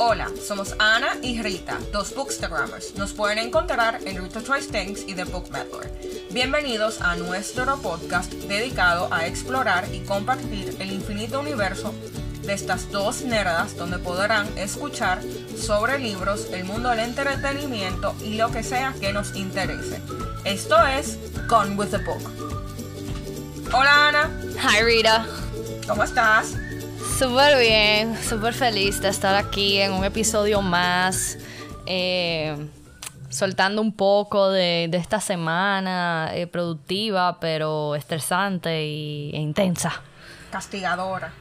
Hola, somos Ana y Rita, dos bookstagrammers. Nos pueden encontrar en Rita Tries Things y The Book Meddler. Bienvenidos a nuestro podcast dedicado a explorar y compartir el infinito universo de estas dos nerdas donde podrán escuchar sobre libros, el mundo del entretenimiento y lo que sea que nos interese. Esto es Gone with the Book. Hola Ana, Hi Rita. ¿cómo estás? Súper bien, súper feliz de estar aquí en un episodio más, eh, soltando un poco de, de esta semana eh, productiva, pero estresante y, e intensa, Castigadora.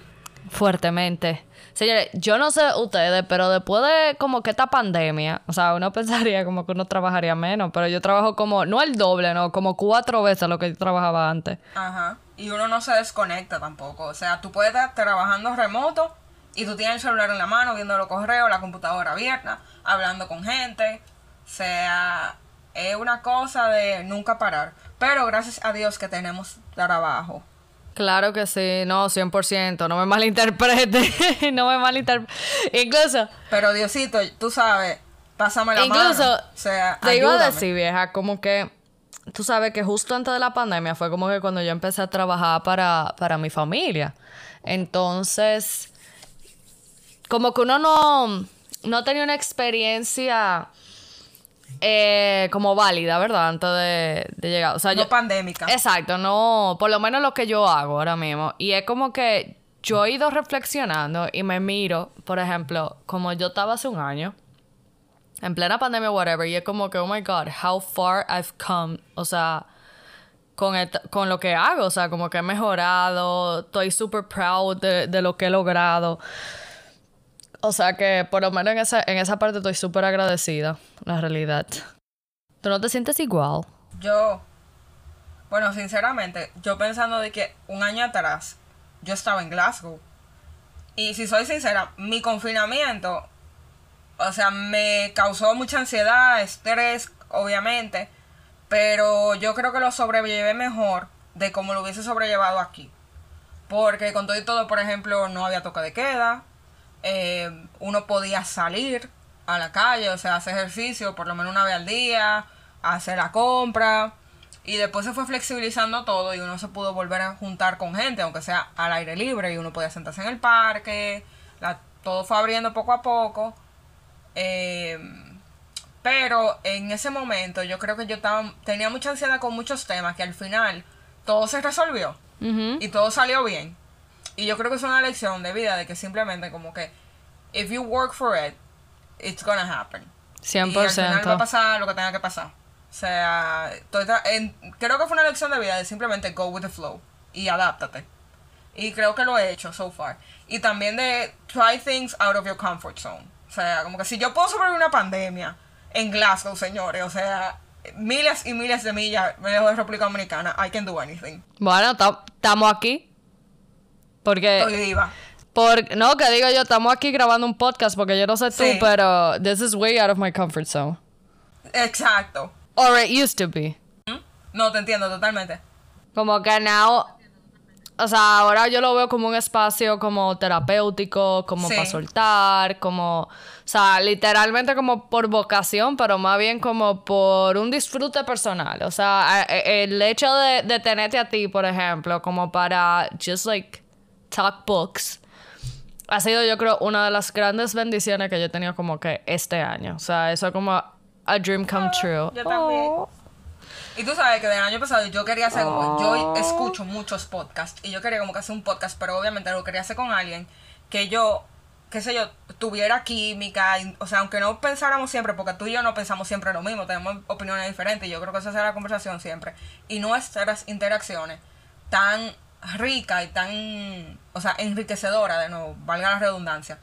fuertemente. Señores, yo no sé ustedes, pero después de como que esta pandemia, o sea, uno pensaría como que uno trabajaría menos, pero yo trabajo como, no el doble, no, como cuatro veces lo que yo trabajaba antes. Ajá. Y uno no se desconecta tampoco. O sea, tú puedes estar trabajando remoto y tú tienes el celular en la mano, viendo los correos, la computadora abierta, hablando con gente. O sea, es una cosa de nunca parar. Pero gracias a Dios que tenemos trabajo. Claro que sí, no, 100%, no me malinterprete, no me malinterprete. Incluso, Pero Diosito, tú sabes, pásame la incluso, mano. O sea, te iba a decir, vieja, como que, tú sabes que justo antes de la pandemia fue como que cuando yo empecé a trabajar para, para mi familia. Entonces, como que uno no, no tenía una experiencia eh, como válida, ¿verdad? Antes de, de llegar. O sea, No yo, pandémica. Exacto, no, por lo menos lo que yo hago ahora mismo. Y es como que yo he ido reflexionando y me miro, por ejemplo, como yo estaba hace un año, en plena pandemia, whatever, y es como que, oh my God, how far I've come. O sea, con, et- con lo que hago, o sea, como que he mejorado, estoy super proud de, de lo que he logrado. O sea que por lo menos en esa, en esa parte estoy súper agradecida, la realidad. ¿Tú no te sientes igual? Yo, bueno, sinceramente, yo pensando de que un año atrás yo estaba en Glasgow. Y si soy sincera, mi confinamiento, o sea, me causó mucha ansiedad, estrés, obviamente. Pero yo creo que lo sobrellevé mejor de como lo hubiese sobrellevado aquí. Porque con todo y todo, por ejemplo, no había toque de queda. Eh, uno podía salir a la calle, o sea, hacer ejercicio por lo menos una vez al día, hacer la compra. Y después se fue flexibilizando todo y uno se pudo volver a juntar con gente, aunque sea al aire libre, y uno podía sentarse en el parque. la- todo fue abriendo poco a poco. Eh, pero en ese momento yo creo que yo estaba, tenía mucha ansiedad con muchos temas que al final todo se resolvió y todo salió bien. Y yo creo que es una lección de vida de que simplemente como que if you work for it, it's gonna happen. Y al final va a 100%. pasar lo que tenga que pasar. O sea, en- creo que fue una lección de vida de simplemente go with the flow y adáptate. Y creo que lo he hecho so far. Y también de try things out of your comfort zone. O sea, como que si yo puedo sobrevivir una pandemia en Glasgow, señores, o sea, miles y miles de millas lejos de República Dominicana, I can do anything. Bueno, estamos aquí. Porque, Estoy viva. por, no, que digo yo, estamos aquí grabando un podcast porque yo no sé tú, pero this is way out of my comfort zone. Exacto. Or it used to be. No, te entiendo totalmente. Como que now, o sea, ahora yo lo veo como un espacio como terapéutico, como Sí. para soltar, como, o sea, literalmente como por vocación, pero más bien como por un disfrute personal. O sea, a- e- el hecho de, de tenerte a ti, por ejemplo, como para just like talk books, ha sido yo creo una de las grandes bendiciones que yo he tenido como que este año. O sea, eso es como a dream come true. yo también. Oh. Y tú sabes que del año pasado yo quería hacer como, yo escucho muchos podcasts y yo quería como que hacer un podcast, pero obviamente lo quería hacer con alguien que yo, qué sé yo, tuviera química, y- o sea, aunque no pensáramos siempre, porque tú y yo no pensamos siempre lo mismo, tenemos opiniones diferentes y yo creo que esa será la conversación siempre. Y nuestras interacciones tan ricas y tan, o sea, enriquecedora, de nuevo, valga la redundancia.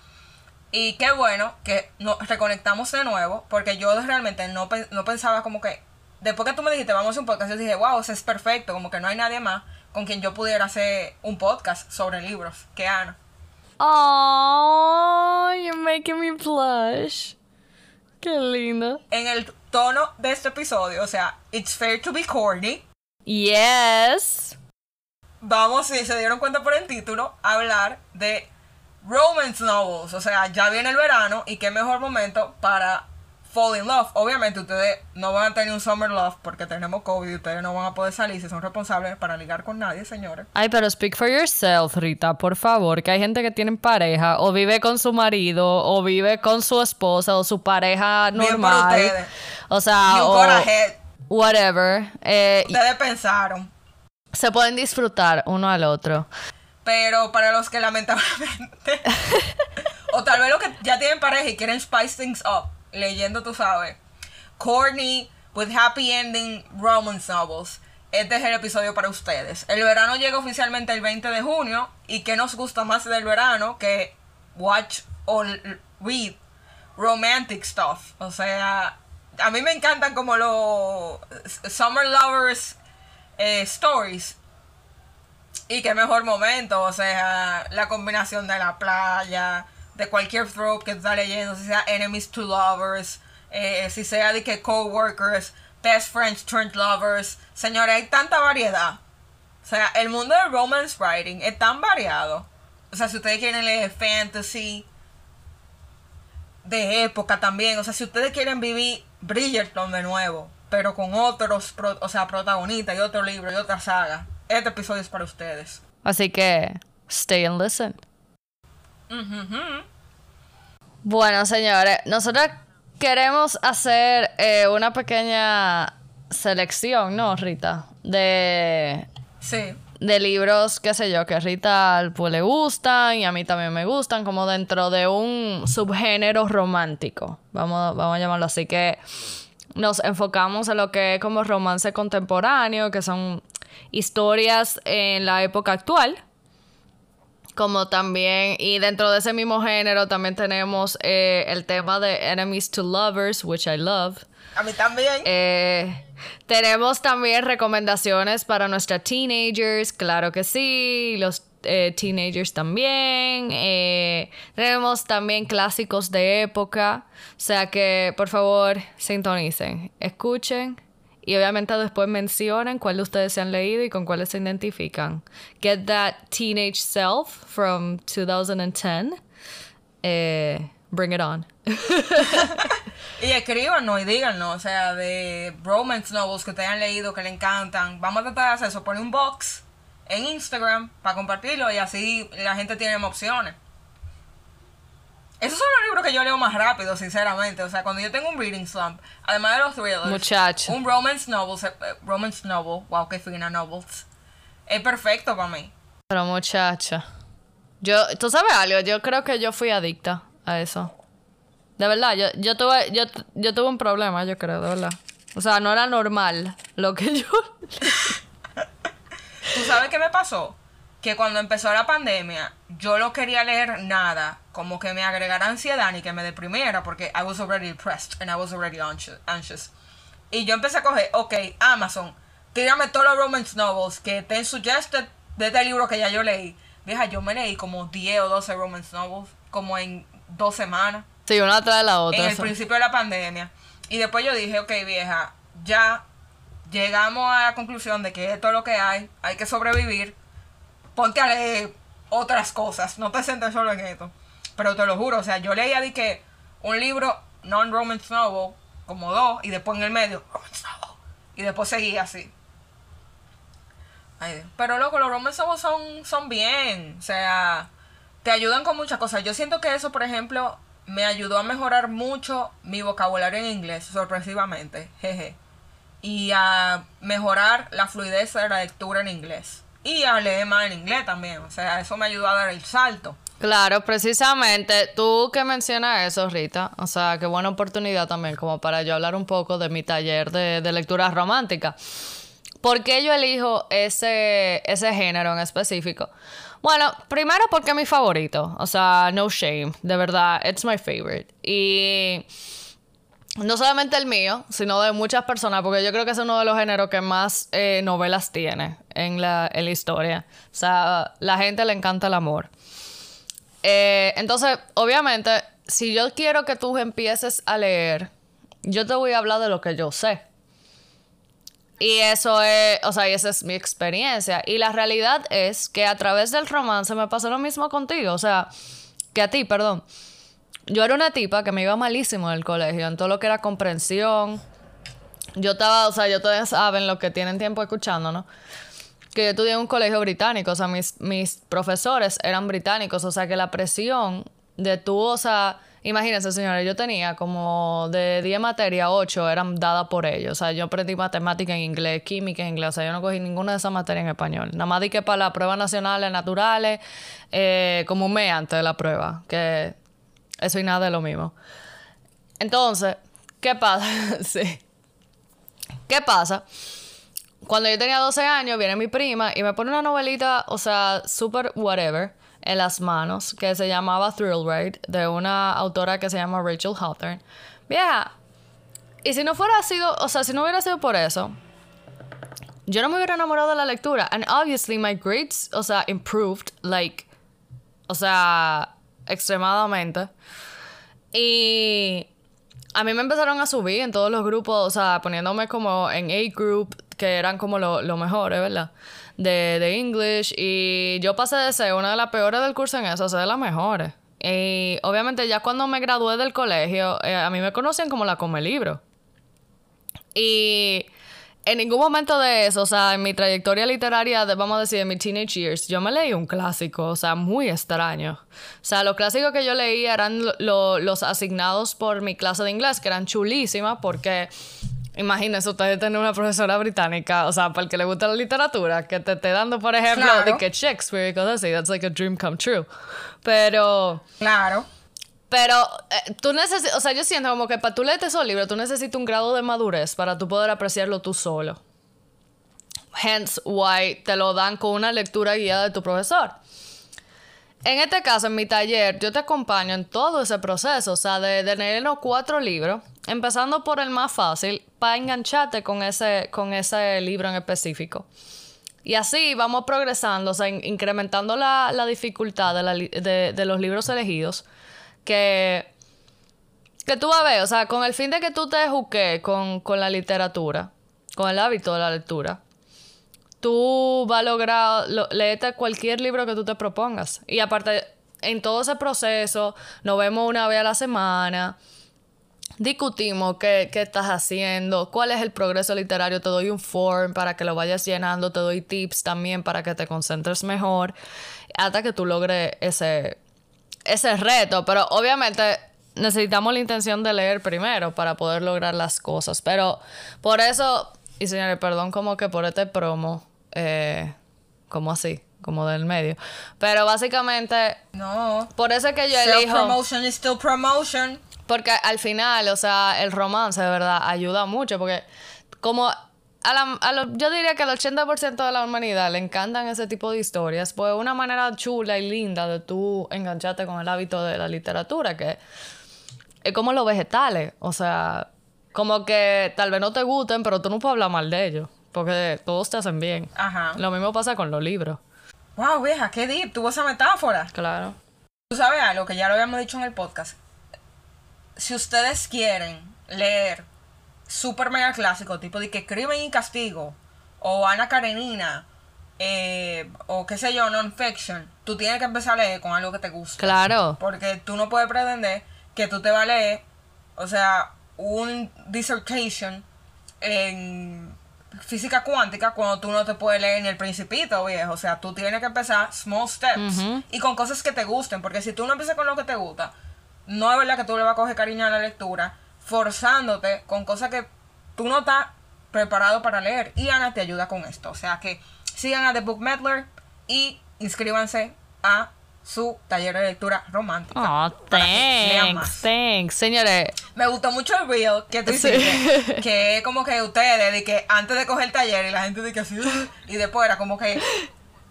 Y qué bueno que nos reconectamos de nuevo, porque yo realmente no, no pensaba como que, después que tú me dijiste, vamos a hacer un podcast, yo dije, wow, eso es perfecto, como que no hay nadie más con quien yo pudiera hacer un podcast sobre libros que Ana. Oh, you're making me blush. Qué lindo. En el tono de este episodio, o sea, it's fair to be corny, Yes. Vamos, si se dieron cuenta por el título, a hablar de romance novels. O sea, ya viene el verano y qué mejor momento para fall in love. Obviamente ustedes no van a tener un summer love porque tenemos COVID y ustedes no van a poder salir si son responsables para ligar con nadie, señores. Ay, pero speak for yourself, Rita, por favor, que hay gente que tiene pareja o vive con su marido o vive con su esposa o su pareja normal. Bien por ustedes. O sea, You o whatever. Eh, Ustedes pensaron. Se pueden disfrutar uno al otro. Pero para los que lamentablemente, o tal vez los que ya tienen pareja y quieren spice things up, leyendo, tú sabes, corny with happy ending romance novels, este es el episodio para ustedes. El verano llega oficialmente el 20 de junio y ¿qué nos gusta más del verano que watch o l- read romantic stuff? O sea, a mí me encantan como los summer lovers eh, stories y qué mejor momento, o sea, la combinación de la playa, de cualquier trope que tú estás leyendo, si sea enemies to lovers, eh, si sea de que coworkers, best friends turned lovers. Señores, hay tanta variedad. O sea, el mundo del romance writing es tan variado. O sea, si ustedes quieren leer fantasy de época también, o sea, si ustedes quieren vivir Bridgerton de nuevo, pero con otros, pro- o sea, protagonistas y otro libro y otra saga, este episodio es para ustedes. Así que, stay and listen. Ujujú. Bueno, señores, nosotros queremos hacer eh, una pequeña selección, ¿no, Rita? De, Sí. de libros, qué sé yo, que a Rita pues, le gustan y a mí también me gustan, como dentro de un subgénero romántico. Vamos, vamos a llamarlo así, que nos enfocamos en lo que es como romance contemporáneo, que son historias en la época actual. Como también, y dentro de ese mismo género también tenemos eh, el tema de Enemies to Lovers, which I love. A mí también. Eh, tenemos también recomendaciones para nuestras teenagers, claro que sí, los eh, teenagers también. Eh, tenemos también clásicos de época, o sea que por favor sintonicen, escuchen y obviamente después mencionen cuál de ustedes se han leído y con cuáles se identifican. Get that teenage self from 2010. Eh, bring it on. Y escríbanos y díganos, o sea, de romance novels que ustedes han leído, que le encantan. Vamos a tratar de hacer eso, poner un box en Instagram para compartirlo y así la gente tiene más opciones. Esos son los libros que yo leo más rápido, sinceramente. O sea, cuando yo tengo un reading slump, además de los thrillers, Muchacho. un romance novel, eh, romance novel, wow, qué fina novels, es perfecto para mí. Pero muchacha, yo, tú sabes algo, yo creo que yo fui adicta a eso. De verdad, yo, yo tuve, yo, yo tuve un problema, yo creo, de verdad. O sea, no era normal lo que yo. ¿Tú sabes qué me pasó? Que cuando empezó la pandemia, yo no quería leer nada como que me agregara ansiedad ni que me deprimiera, porque I was already depressed and I was already anxi- anxious. Y yo empecé a coger, ok, Amazon, tírame todos los romance novels que estén suggested de este libro que ya yo leí. Vieja, yo me leí como 10 o 12 romance novels, como en dos semanas Sí, una tras de la otra. en el eso. principio de la pandemia. Y después yo dije, ok, vieja, ya llegamos a la conclusión de que esto es lo que hay, hay que sobrevivir. Ponte a leer otras cosas, no te sientes solo en esto. Pero te lo juro, o sea, yo leía de que un libro non-romance novel, como dos, y después en el medio. Y después seguía así. Pero loco, los romance novels son, son bien. O sea, te ayudan con muchas cosas. Yo siento que eso, por ejemplo, me ayudó a mejorar mucho mi vocabulario en inglés, sorpresivamente. Jeje. Y a mejorar la fluidez de la lectura en inglés. Y a leer más en inglés también. O sea, eso me ayudó a dar el salto. Claro, precisamente tú que mencionas eso, Rita, o sea, qué buena oportunidad también como para yo hablar un poco de mi taller de, de lectura romántica. ¿Por qué yo elijo ese, ese género en específico? Bueno, primero porque es mi favorito, o sea, no shame, de verdad, it's my favorite. Y no solamente el mío, sino de muchas personas, porque yo creo que es uno de los géneros que más eh, novelas tiene en la, historia. O sea, la gente le encanta el amor. Eh, entonces, obviamente, si yo quiero que tú empieces a leer, yo te voy a hablar de lo que yo sé. Y eso es, o sea, y esa es mi experiencia. Y la realidad es que a través del romance me pasó lo mismo contigo. O sea, que a ti, perdón. Yo era una tipa que me iba malísimo en el colegio, en todo lo que era comprensión. Yo estaba, o sea, yo todavía saben lo que tienen tiempo escuchando, ¿no? Que yo estudié en un colegio británico, o sea, mis, mis profesores eran británicos, o sea, que la presión de tú, o sea, imagínense, señores, yo tenía como de 10 materias, 8 eran dadas por ellos. O sea, yo aprendí matemática en inglés, química en inglés, o sea, yo no cogí ninguna de esas materias en español. Nada más di que para las pruebas nacionales, naturales, eh, como un mes antes de la prueba, que eso y nada es lo mismo. Entonces, ¿qué pasa? sí. ¿Qué pasa? Cuando yo tenía 12 años, viene mi prima y me pone una novelita, o sea, super whatever en las manos que se llamaba Thrill Ride de una autora que se llama Rachel Hawthorne. Vieja, y si no fuera sido, o sea, si no hubiera sido por eso, yo no me hubiera enamorado de la lectura. And obviously my grades, o sea, improved, like, o sea, extremadamente. Y a mí me empezaron a subir en todos los grupos, o sea, poniéndome como en A group, que eran como lo, lo mejores, ¿verdad? de, de English y yo pasé de ser una de las peores del curso en eso a ser de las mejores. Y obviamente ya cuando me gradué del colegio, eh, a mí me conocían como la come libro. Y en ningún momento de eso, o sea, en mi trayectoria literaria, de, vamos a decir, en mis teenage years, yo me leí un clásico, o sea, muy extraño. O sea, los clásicos que yo leí eran los asignados por mi clase de inglés, que eran chulísimas porque Imagínese ustedes tener una profesora británica, o sea, para el que le gusta la literatura, que te esté dando, por ejemplo, de que Shakespeare y cosas así, that's like a dream come true. Pero. Claro. Pero eh, tú necesitas, sea, yo siento como que para tú leerte esos libros, tú necesitas un grado de madurez para tú poder apreciarlo tú solo. Hence why te lo dan con una lectura guiada de tu profesor. En este caso, en mi taller, yo te acompaño en todo ese proceso, o sea, de, de cuatro libros empezando por el más fácil, para engancharte con ese, con ese libro en específico. Y así vamos progresando, o sea, incrementando la, dificultad de, los libros elegidos, que, que tú vas a ver, o sea, con el fin de que tú te juques con, con la literatura, con el hábito de la lectura, tú vas a lograr leerte cualquier libro que tú te propongas. Y aparte, en todo ese proceso, nos vemos una vez a la semana discutimos qué, estás haciendo, cuál es el progreso literario, te doy un form para que lo vayas llenando, te doy tips también para que te concentres mejor, hasta que tú logres ese, ese reto. Pero obviamente necesitamos la intención de leer primero para poder lograr las cosas. Pero por eso, y señores, perdón como que por este promo, eh, como así como del medio. Pero básicamente. No. Por eso es que yo elijo. Promotion is still promotion. Porque al final, o sea, el romance de verdad ayuda mucho. Porque como a la, yo diría que al 80% de la humanidad le encantan ese tipo de historias, pues una manera chula y linda de tú engancharte con el hábito de la literatura, que es como los vegetales. O sea, como que tal vez no te gusten, pero tú no puedes hablar mal de ellos. Porque todos te hacen bien. Ajá. Lo mismo pasa con los libros. Wow, vieja, qué deep, tuvo esa metáfora. Claro. Tú sabes algo que ya lo habíamos dicho en el podcast si ustedes quieren leer super mega clásico, tipo de que Crimen y Castigo, o Ana Karenina, eh, o qué sé yo, non-fiction, tú tienes que empezar a leer con algo que te guste. Claro. Porque tú no puedes pretender que tú te vas a leer, o sea, un dissertation en física cuántica cuando tú no te puedes leer ni el principito, viejo. O sea, tú tienes que empezar small steps y con cosas que te gusten, porque si tú no empiezas con lo que te gusta, no es verdad que tú le vas a coger cariño a la lectura, forzándote con cosas que tú no estás preparado para leer. Y Ana te ayuda con esto. O sea que sigan a The Book Medler y inscríbanse a su taller de lectura romántica. Oh, thanks, thanks. Señores. Me gustó mucho el reel que tú hiciste, que es como que ustedes, de que antes de coger el taller y la gente dice que así, y después era como que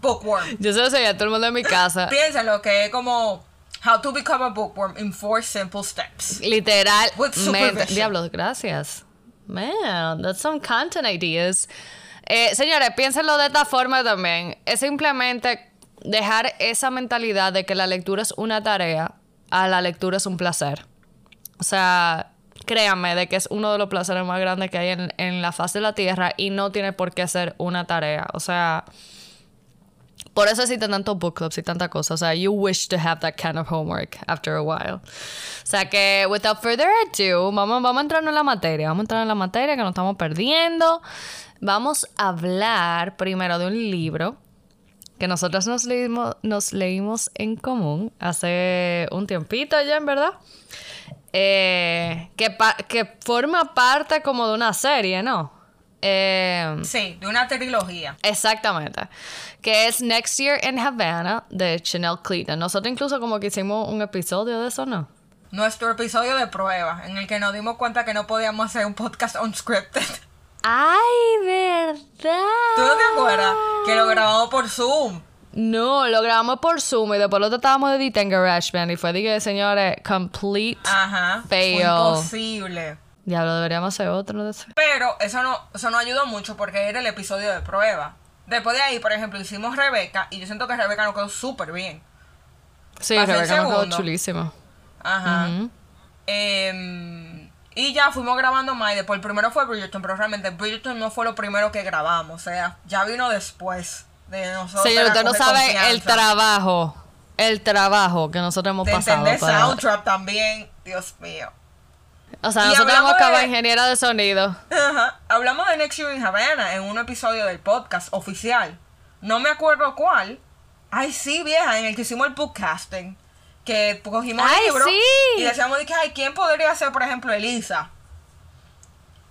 bookworm. Yo se lo sé a todo el mundo en mi casa. Piénsenlo, que es como How to become a bookworm in four simple steps. Literal. Diablos, gracias. Man, that's some content ideas. Eh, señores, piénsenlo de esta forma también. Es simplemente dejar esa mentalidad de que la lectura es una tarea a la lectura es un placer. O sea, créanme de que es uno de los placeres más grandes que hay en, en la faz de la tierra y no tiene por qué ser una tarea. O sea, Por eso existen tantos book clubs y tanta cosa. O sea, you wish to have that kind of homework after a while. O sea que, without further ado, vamos, vamos a entrar en la materia. Vamos a entrar en la materia que nos estamos perdiendo. Vamos a hablar primero de un libro que nosotros nos leímos, nos leímos en común hace un tiempito ya, en verdad. Eh, que, que forma parte como de una serie, ¿no? Eh, sí, de una trilogía. Exactamente. Que es Next Year in Havana de Chanel Clayton. Nosotros incluso como que hicimos un episodio de eso, ¿no? Nuestro episodio de prueba, en el que nos dimos cuenta que no podíamos hacer un podcast unscripted. ¡Ay, verdad! ¿Tú no te acuerdas? Que lo grabamos por Zoom. No, lo grabamos por Zoom y después lo tratábamos de editar en GarageBand y fue de señores, complete Ajá, fail. imposible. Diablo, deberíamos hacer otro de ese. Pero eso no, eso no ayudó mucho porque era el episodio de prueba. Después de ahí, por ejemplo, hicimos Rebeca y yo siento que Rebeca nos quedó súper bien. Sí, Rebeca nos quedó chulísima. Ajá. Em, y ya fuimos grabando más y después el primero fue Bridgerton, pero realmente Bridgerton no fue lo primero que grabamos, o sea, ya vino después de nosotros. Sí, usted no sabe el trabajo, el trabajo que nosotros hemos pasado. Entender soundtrack también, Dios mío. O sea, nosotros hemos acabado de... ingeniera de sonido. Ajá. Hablamos de Next Year in Havana en un episodio del podcast oficial. No me acuerdo cuál. Ay, sí, vieja, en el que hicimos el podcasting. Que cogimos el libro y decíamos de que, ay, ¿quién podría ser, por ejemplo, Elisa?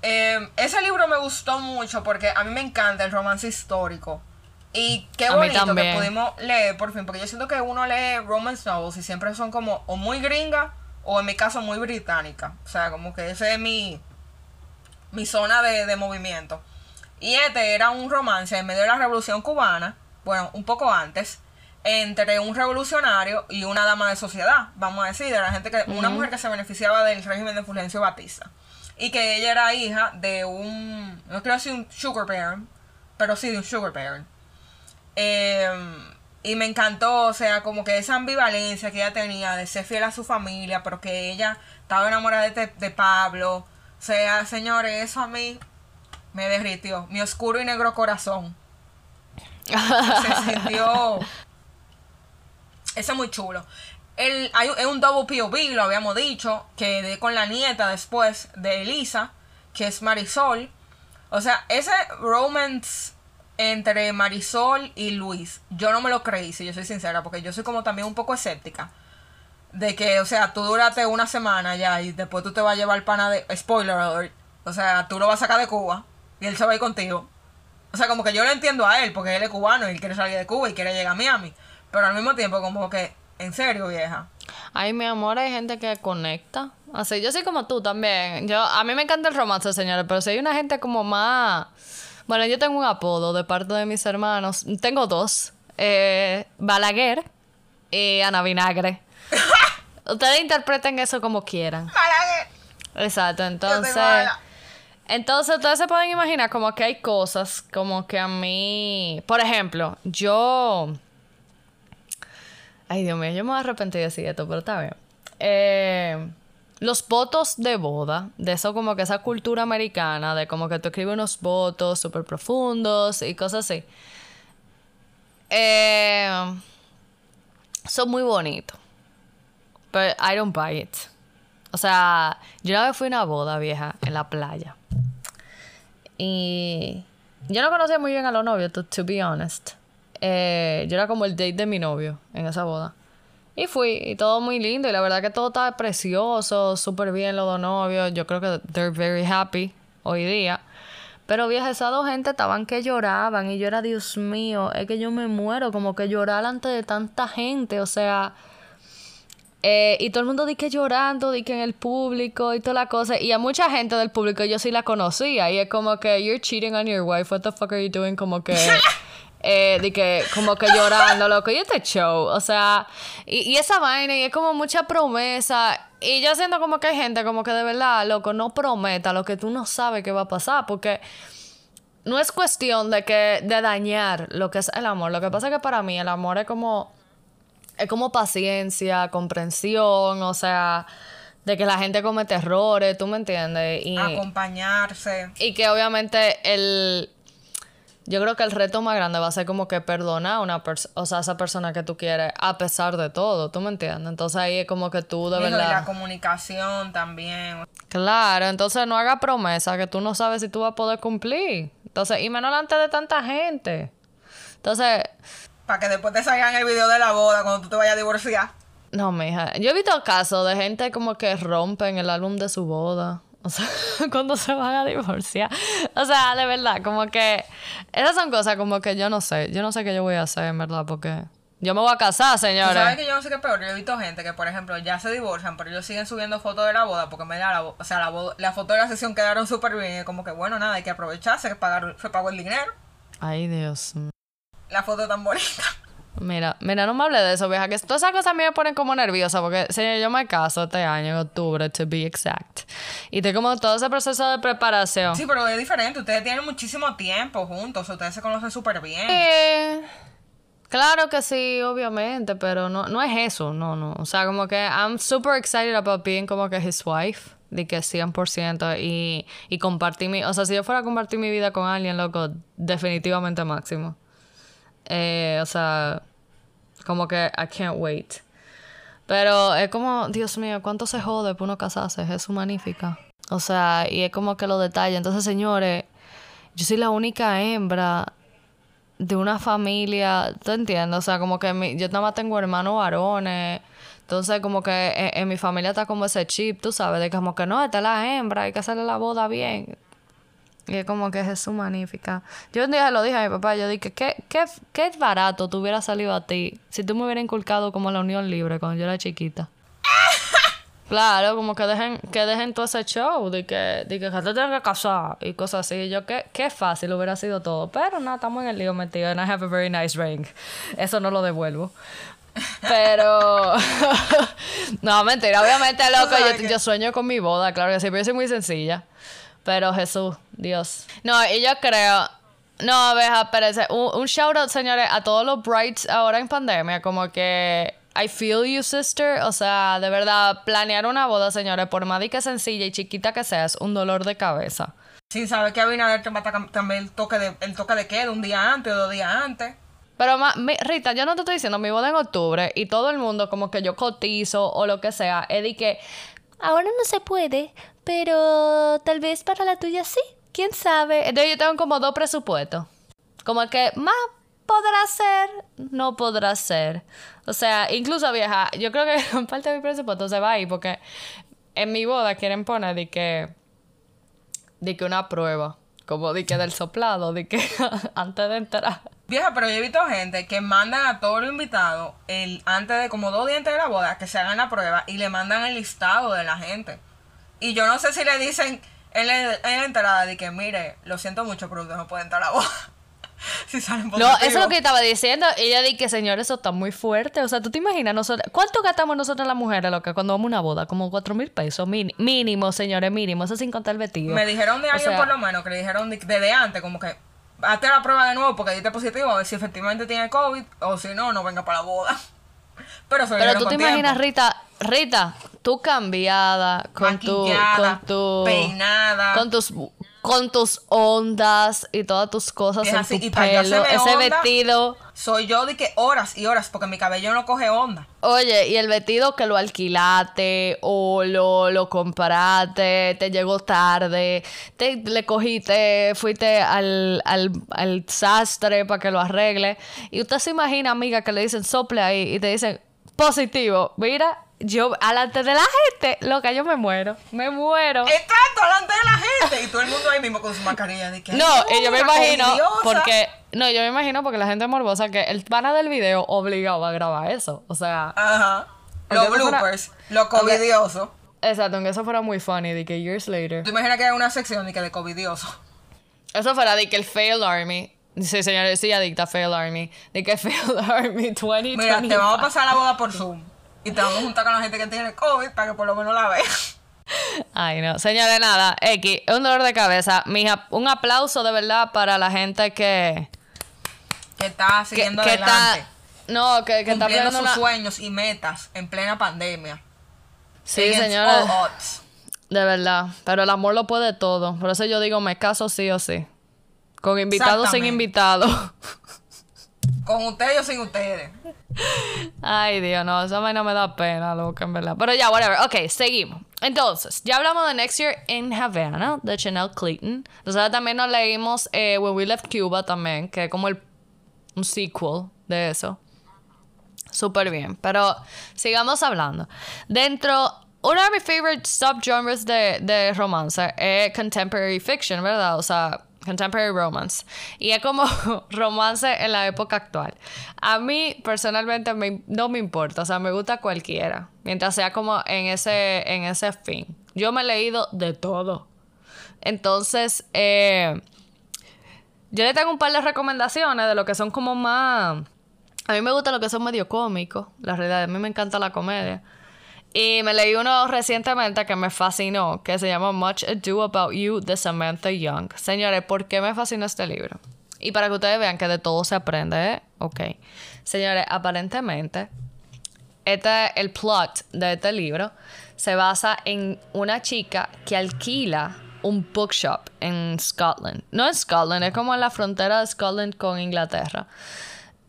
Eh, ese libro me gustó mucho porque a mí me encanta el romance histórico. Y qué bonito que pudimos leer por fin, porque yo siento que uno lee romance novels y siempre son como o muy gringas o en mi caso muy británica. O sea, como que ese es mi, mi zona de, de movimiento. Y este era un romance en medio de la revolución cubana, bueno, un poco antes, entre un revolucionario y una dama de sociedad, vamos a decir, de la gente que, una mujer que se beneficiaba del régimen de Fulgencio Batista. Y que ella era hija de un, no quiero decir un sugar parent, pero sí de un sugar parent. Eh, y me encantó, o sea, como que esa ambivalencia que ella tenía de ser fiel a su familia, pero que ella estaba enamorada de, de Pablo. O sea, señores, eso a mí me derritió. Mi oscuro y negro corazón. Se sintió. Eso es muy chulo. El, hay, es un double POV, lo habíamos dicho, que de con la nieta después de Elisa, que es Marisol. O sea, ese romance entre Marisol y Luis, yo no me lo creí, si yo soy sincera, porque yo soy como también un poco escéptica. De que, o sea, tú duraste una semana ya y después tú te vas a llevar pana de. Spoiler alert. O sea, tú lo vas a sacar de Cuba y él se va a ir contigo. O sea, como que yo lo entiendo a él, porque él es cubano y él quiere salir de Cuba y quiere llegar a Miami. Pero al mismo tiempo, como que, en serio, vieja. Ay, mi amor, hay gente que conecta. Así, yo soy como tú también. Yo, a mí me encanta el romance, señores, pero si hay una gente como más bueno, yo tengo un apodo de parte de mis hermanos. Tengo dos. Eh, Balaguer y Ana Vinagre. Ustedes interpreten eso como quieran. Balaguer. Exacto, entonces... Entonces ustedes se pueden imaginar como que hay cosas como que a mí... Por ejemplo, yo... Ay, Dios mío, yo me voy a arrepentir de decir esto, pero está bien. Eh los votos de boda, de eso como que esa cultura americana, de como que tú escribes unos votos súper profundos y cosas así, eh, son muy bonitos. Pero I don't buy it. O sea, yo una vez fui a una boda vieja en la playa. Y yo no conocía muy bien a los novios, to, be honest. Eh, yo era como el date de mi novio en esa boda. Y fui, y todo muy lindo, y la verdad que todo estaba precioso, súper bien los dos novios, yo creo que they're very happy hoy día. Pero vieja, esas dos gente estaban que lloraban, y yo era, Dios mío, es que yo me muero, como que llorar ante de tanta gente, o sea... Eh, y todo el mundo di que llorando, di que en el público y toda la cosa. Y a mucha gente del público yo sí la conocía. Y es como que, you're cheating on your wife, what the fuck are you doing? Como que... eh, de que como que llorando, loco, y este show, o sea, y, esa vaina, y es como mucha promesa, y yo siento como que hay gente como que de verdad, loco, no prometa lo que tú no sabes que va a pasar, porque no es cuestión de que, de dañar lo que es el amor, lo que pasa es que para mí el amor es como, es como paciencia, comprensión, o sea de que la gente comete errores, ¿tú me entiendes? Y, Acompañarse. Y que obviamente el, yo creo que el reto más grande va a ser como que perdonar a una persona, o sea, a esa persona que tú quieres, a pesar de todo, ¿tú me entiendes? Entonces ahí es como que tú de verdad... Y la comunicación también. Claro, entonces no haga promesa que tú no sabes si tú vas a poder cumplir. Entonces, y menos delante de tanta gente. Entonces, Para que después te salgan el video de la boda cuando tú te vayas a divorciar. no, mija. Yo he visto casos de gente como que rompen el álbum de su boda. O sea, cuando se van a divorciar. O sea, de verdad, como que... Esas son cosas como que yo no sé. Yo no sé qué yo voy a hacer, en verdad, porque... Yo me voy a casar, Tú sabes señores. que yo no sé qué es peor. Yo he visto gente que, por ejemplo, ya se divorcian, pero ellos siguen subiendo fotos de la boda porque me da la, o sea, la, boda- la foto de la sesión quedaron súper bien. Y como que, bueno, nada, hay que aprovechar, se, pagaron, se pagó el dinero. Ay, Dios. La foto tan bonita. Mira, mira, no me hable de eso, vieja, que todas esas cosas a mí me ponen como nerviosa, porque, señor, yo me caso este año, en octubre, to be exact. Y tengo como todo ese proceso de preparación. Sí, pero es diferente. Ustedes tienen muchísimo tiempo juntos. Ustedes se conocen súper bien. Eh, claro que sí, obviamente, pero no, no es eso, no, no. O sea, como que I'm super excited about being como que his wife, de que 100%, y, y compartir mi... O sea, si yo fuera a compartir mi vida con alguien, loco, definitivamente máximo. Eh, o sea, como que I can't wait. Pero es como, Dios mío, ¿cuánto se jode por uno casarse? Es magnífica. O sea, y es como que lo detalla. Entonces, señores, yo soy la única hembra de una familia, ¿tú entiendes? O sea, como que mi- yo nada más tengo hermanos varones. Entonces, como que en, en mi familia está como ese chip, tú sabes, de como que no, esta es la hembra, hay que hacerle la boda bien. Y es como que es Jesús magnífica. Yo un día lo dije a mi papá, yo dije, ¿qué, qué, qué barato te hubiera salido a ti si tú me hubieras inculcado como la unión libre cuando yo era chiquita. Claro, como que dejen, que dejen todo ese show de que, de que te tengas que casar y cosas así. Y yo, qué, qué fácil hubiera sido todo. Pero nada, estamos en el lío metido. And I have a very nice ring. Eso no lo devuelvo. Pero. no, mentira. Obviamente, loco, yo, sueño con mi boda, claro que sí, pero yo soy muy sencilla. Pero Jesús, Dios. No, y yo creo. No, abeja, espérese. Un, un shout out, señores, a todos los brides ahora en pandemia. Como que. I feel you, sister. O sea, de verdad, planear una boda, señores, por más de que sencilla y chiquita que sea, es un dolor de cabeza. Sin saber que Abinader te mata también el toque de, el toque de queda un día antes o dos días antes. Pero, ma- mi- Rita, yo no te estoy diciendo mi boda en octubre y todo el mundo como que yo cotizo o lo que sea. Es de que ahora no se puede, pero tal vez para la tuya sí. ¿Quién sabe? Entonces yo tengo como dos presupuestos. Como que más podrá ser, no podrá ser. O sea, incluso vieja, yo creo que parte de mi presupuesto se va ahí porque en mi boda quieren poner de que de que una prueba, como de que del soplado, de que antes de entrar. Vieja, pero yo he visto gente que mandan a todos los invitados el, antes de como dos días antes de la boda que se hagan la prueba y le mandan el listado de la gente. Y yo no sé si le dicen en la, en la entrada de que, mire, lo siento mucho, pero usted no puede entrar a la boda. si salen No, eso es lo que estaba diciendo. Ella dije que, señor, eso está muy fuerte. O sea, tú te imaginas, nosotros, ¿cuánto gastamos nosotros las mujeres, loca, cuando vamos a una boda? Como cuatro mil pesos. Mini- mínimo, señores, mínimo. Eso sin contar el vestido. Me dijeron de O alguien sea- por lo menos que le dijeron de- desde antes, como que hazte la prueba de nuevo porque diste positivo a ver si efectivamente tiene COVID o si no, no venga para la boda. Pero, se Pero tú te imaginas. Rita, Rita, tú cambiada con tu, con tu, peinada. con tus, con tus ondas y todas tus cosas Es en así, tu y pelo, ese onda- vestido. Soy yo de que horas y horas porque mi cabello no coge onda. Oye, y el vestido que lo alquilaste o lo, lo compraste, te llegó tarde, te le cogiste, fuiste al, al, al sastre para que lo arregle. Y usted se imagina, amiga, que le dicen sople ahí y te dicen positivo. Mira, yo, alante de la gente, loca, yo me muero, me muero. Exacto, delante de la gente. Y todo el mundo ahí mismo con su mascarilla. De que, No, "Ay, y yo me imagino, covidiosa". porque, no, yo me imagino porque la gente morbosa que el pana del video obligado a grabar eso. O sea, Ajá. Los eso fuera- bloopers, lo covidioso. exacto, aunque eso fuera muy funny, de que years later. Tú imaginas que hay una sección de que de covidioso. Eso fuera de que el Fail Army. Sí, señores, sí, adicta a Fail Army. De que Fail Army 2020. Mira, te vamos a pasar la boda por Zoom. Y te vamos a juntar con la gente que tiene COVID para que por lo menos la veas. Ay, no. Señores, nada. X, es un dolor de cabeza. Mija, un aplauso de verdad para la gente que. Que está Que, siguiendo que adelante. está. No, que, que está cumpliendo sus una- sueños y metas en plena pandemia. Sí, señores. De verdad. Pero el amor lo puede todo. Por eso yo digo, me caso sí o sí. Con invitados sin Exactamente. Con ustedes o sin ustedes. Ay, Dios, no, esa vaina me da pena, loca, en verdad. Pero ya, whatever. Ok, seguimos. Entonces, ya hablamos de Next Year in Havana, de Chanel Clayton. Nosotros también nos leímos eh, When We Left Cuba también, que es como el, un sequel de eso. Súper bien. Pero sigamos hablando. Dentro, uno de mis favorite subgenres de, de romance es contemporary fiction, ¿verdad? O sea, contemporary romance. Y es como romance en la época actual. A mí, personalmente, me- no me importa. O sea, me gusta cualquiera. Mientras sea como en ese, en ese fin. Yo me he leído de todo. Entonces, eh, yo le tengo un par de recomendaciones de lo que son como más... A mí me gusta lo que son medio cómicos, la realidad. A mí me encanta la comedia. Y me leí uno recientemente que me fascinó, que se llama Much Ado About You de Samantha Young. Señores, ¿por qué me fascinó este libro? Y para que ustedes vean que de todo se aprende, ¿eh? Ok. Señores, aparentemente, este, el plot de este libro se basa en una chica que alquila un bookshop en Scotland. No en Scotland, es como en la frontera de Scotland con Inglaterra.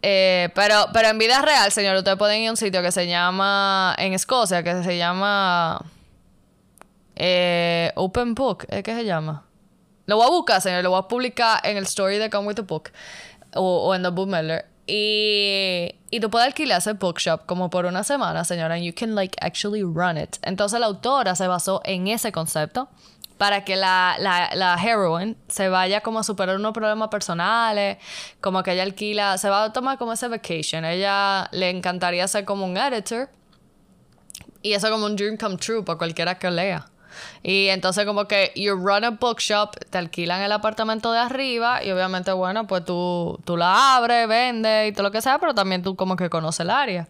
Eh, pero, pero en vida real, señor, ustedes pueden ir a un sitio que se llama, en Escocia, que se llama eh, Open Book, ¿es que se llama? Lo voy a buscar, señor, lo voy a publicar en el story de Come With The Book o, o en The Book Mailer. Y, y tú puedes alquilar ese bookshop como por una semana, señora, and you can like actually run it. Entonces la autora se basó en ese concepto para que la, la, la heroine se vaya como a superar unos problemas personales, como que ella alquila, se va a tomar como ese vacation. Ella le encantaría ser como un editor y eso como un dream come true para cualquiera que lea. Y entonces como que you run a bookshop, te alquilan el apartamento de arriba y obviamente bueno, pues tú, tú la abres, vendes y todo lo que sea, pero también tú como que conoces el área.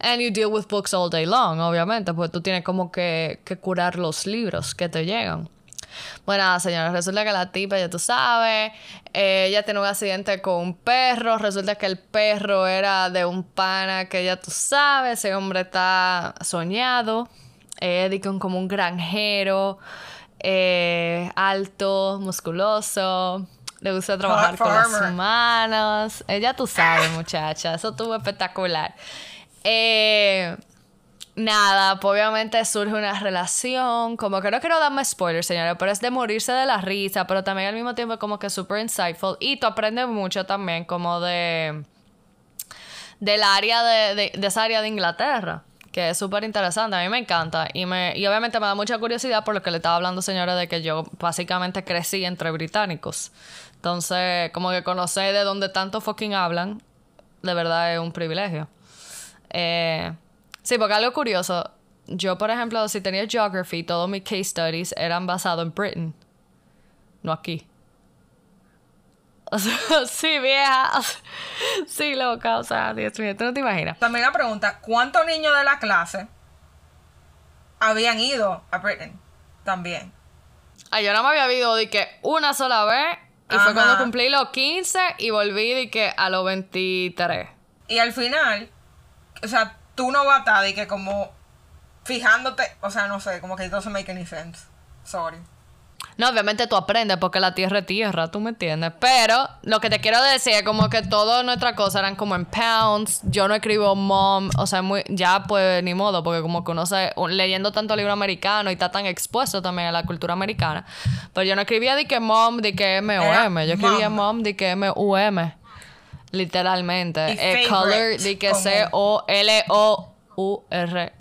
And you deal with books all day long, obviamente, pues tú tienes como que, que curar los libros que te llegan. Bueno, nada, señores, resulta que la tipa, ya tú sabes, eh, ella tiene un accidente con un perro. Resulta que el perro era de un pana que ya tú sabes, ese hombre está soñado. Eh, como un granjero, eh, alto, musculoso. Le gusta trabajar con las manos. Ella tú sabes, muchacha. Eso estuvo espectacular. Eh, Nada, pues obviamente surge una relación, como que no quiero darme spoilers, señores, pero es de morirse de la risa, pero también al mismo tiempo como que súper insightful y tú aprendes mucho también como de del área de, esa área de Inglaterra, que es súper interesante, a mí me encanta y, me, y obviamente me da mucha curiosidad por lo que le estaba hablando, señora, de que yo básicamente crecí entre británicos, entonces como que conocer de dónde tanto fucking hablan, de verdad es un privilegio. Eh, sí, porque algo curioso, yo por ejemplo, si tenía geography, todos mis case studies eran basados en Britain, no aquí. O sea, sí, vieja. o sea, sí, loca. O sea, Dios mío, tú no te imaginas. También la pregunta, ¿cuántos niños de la clase habían ido a Britain? También. Ay, yo no me había visto de que una sola vez. Y fue cuando cumplí los 15 y volví de que a los 23. Y al final, o sea, tú no vas a estar de que como fijándote, o sea, no sé, como que it doesn't make any sense. Sorry. No, obviamente tú aprendes porque la tierra es tierra, tú me entiendes. Pero lo que te quiero decir es como que todas nuestras cosas eran como en pounds. Yo no escribo mom, o sea, muy, ya pues ni modo, porque como que uno se, leyendo tanto libro americano y está tan expuesto también a la cultura americana. Pero yo no escribía de que mom, de que M-O-M. Yo escribía mom. mom de que M-U-M. Literalmente. Eh, color de que C-O-L-O-U-R.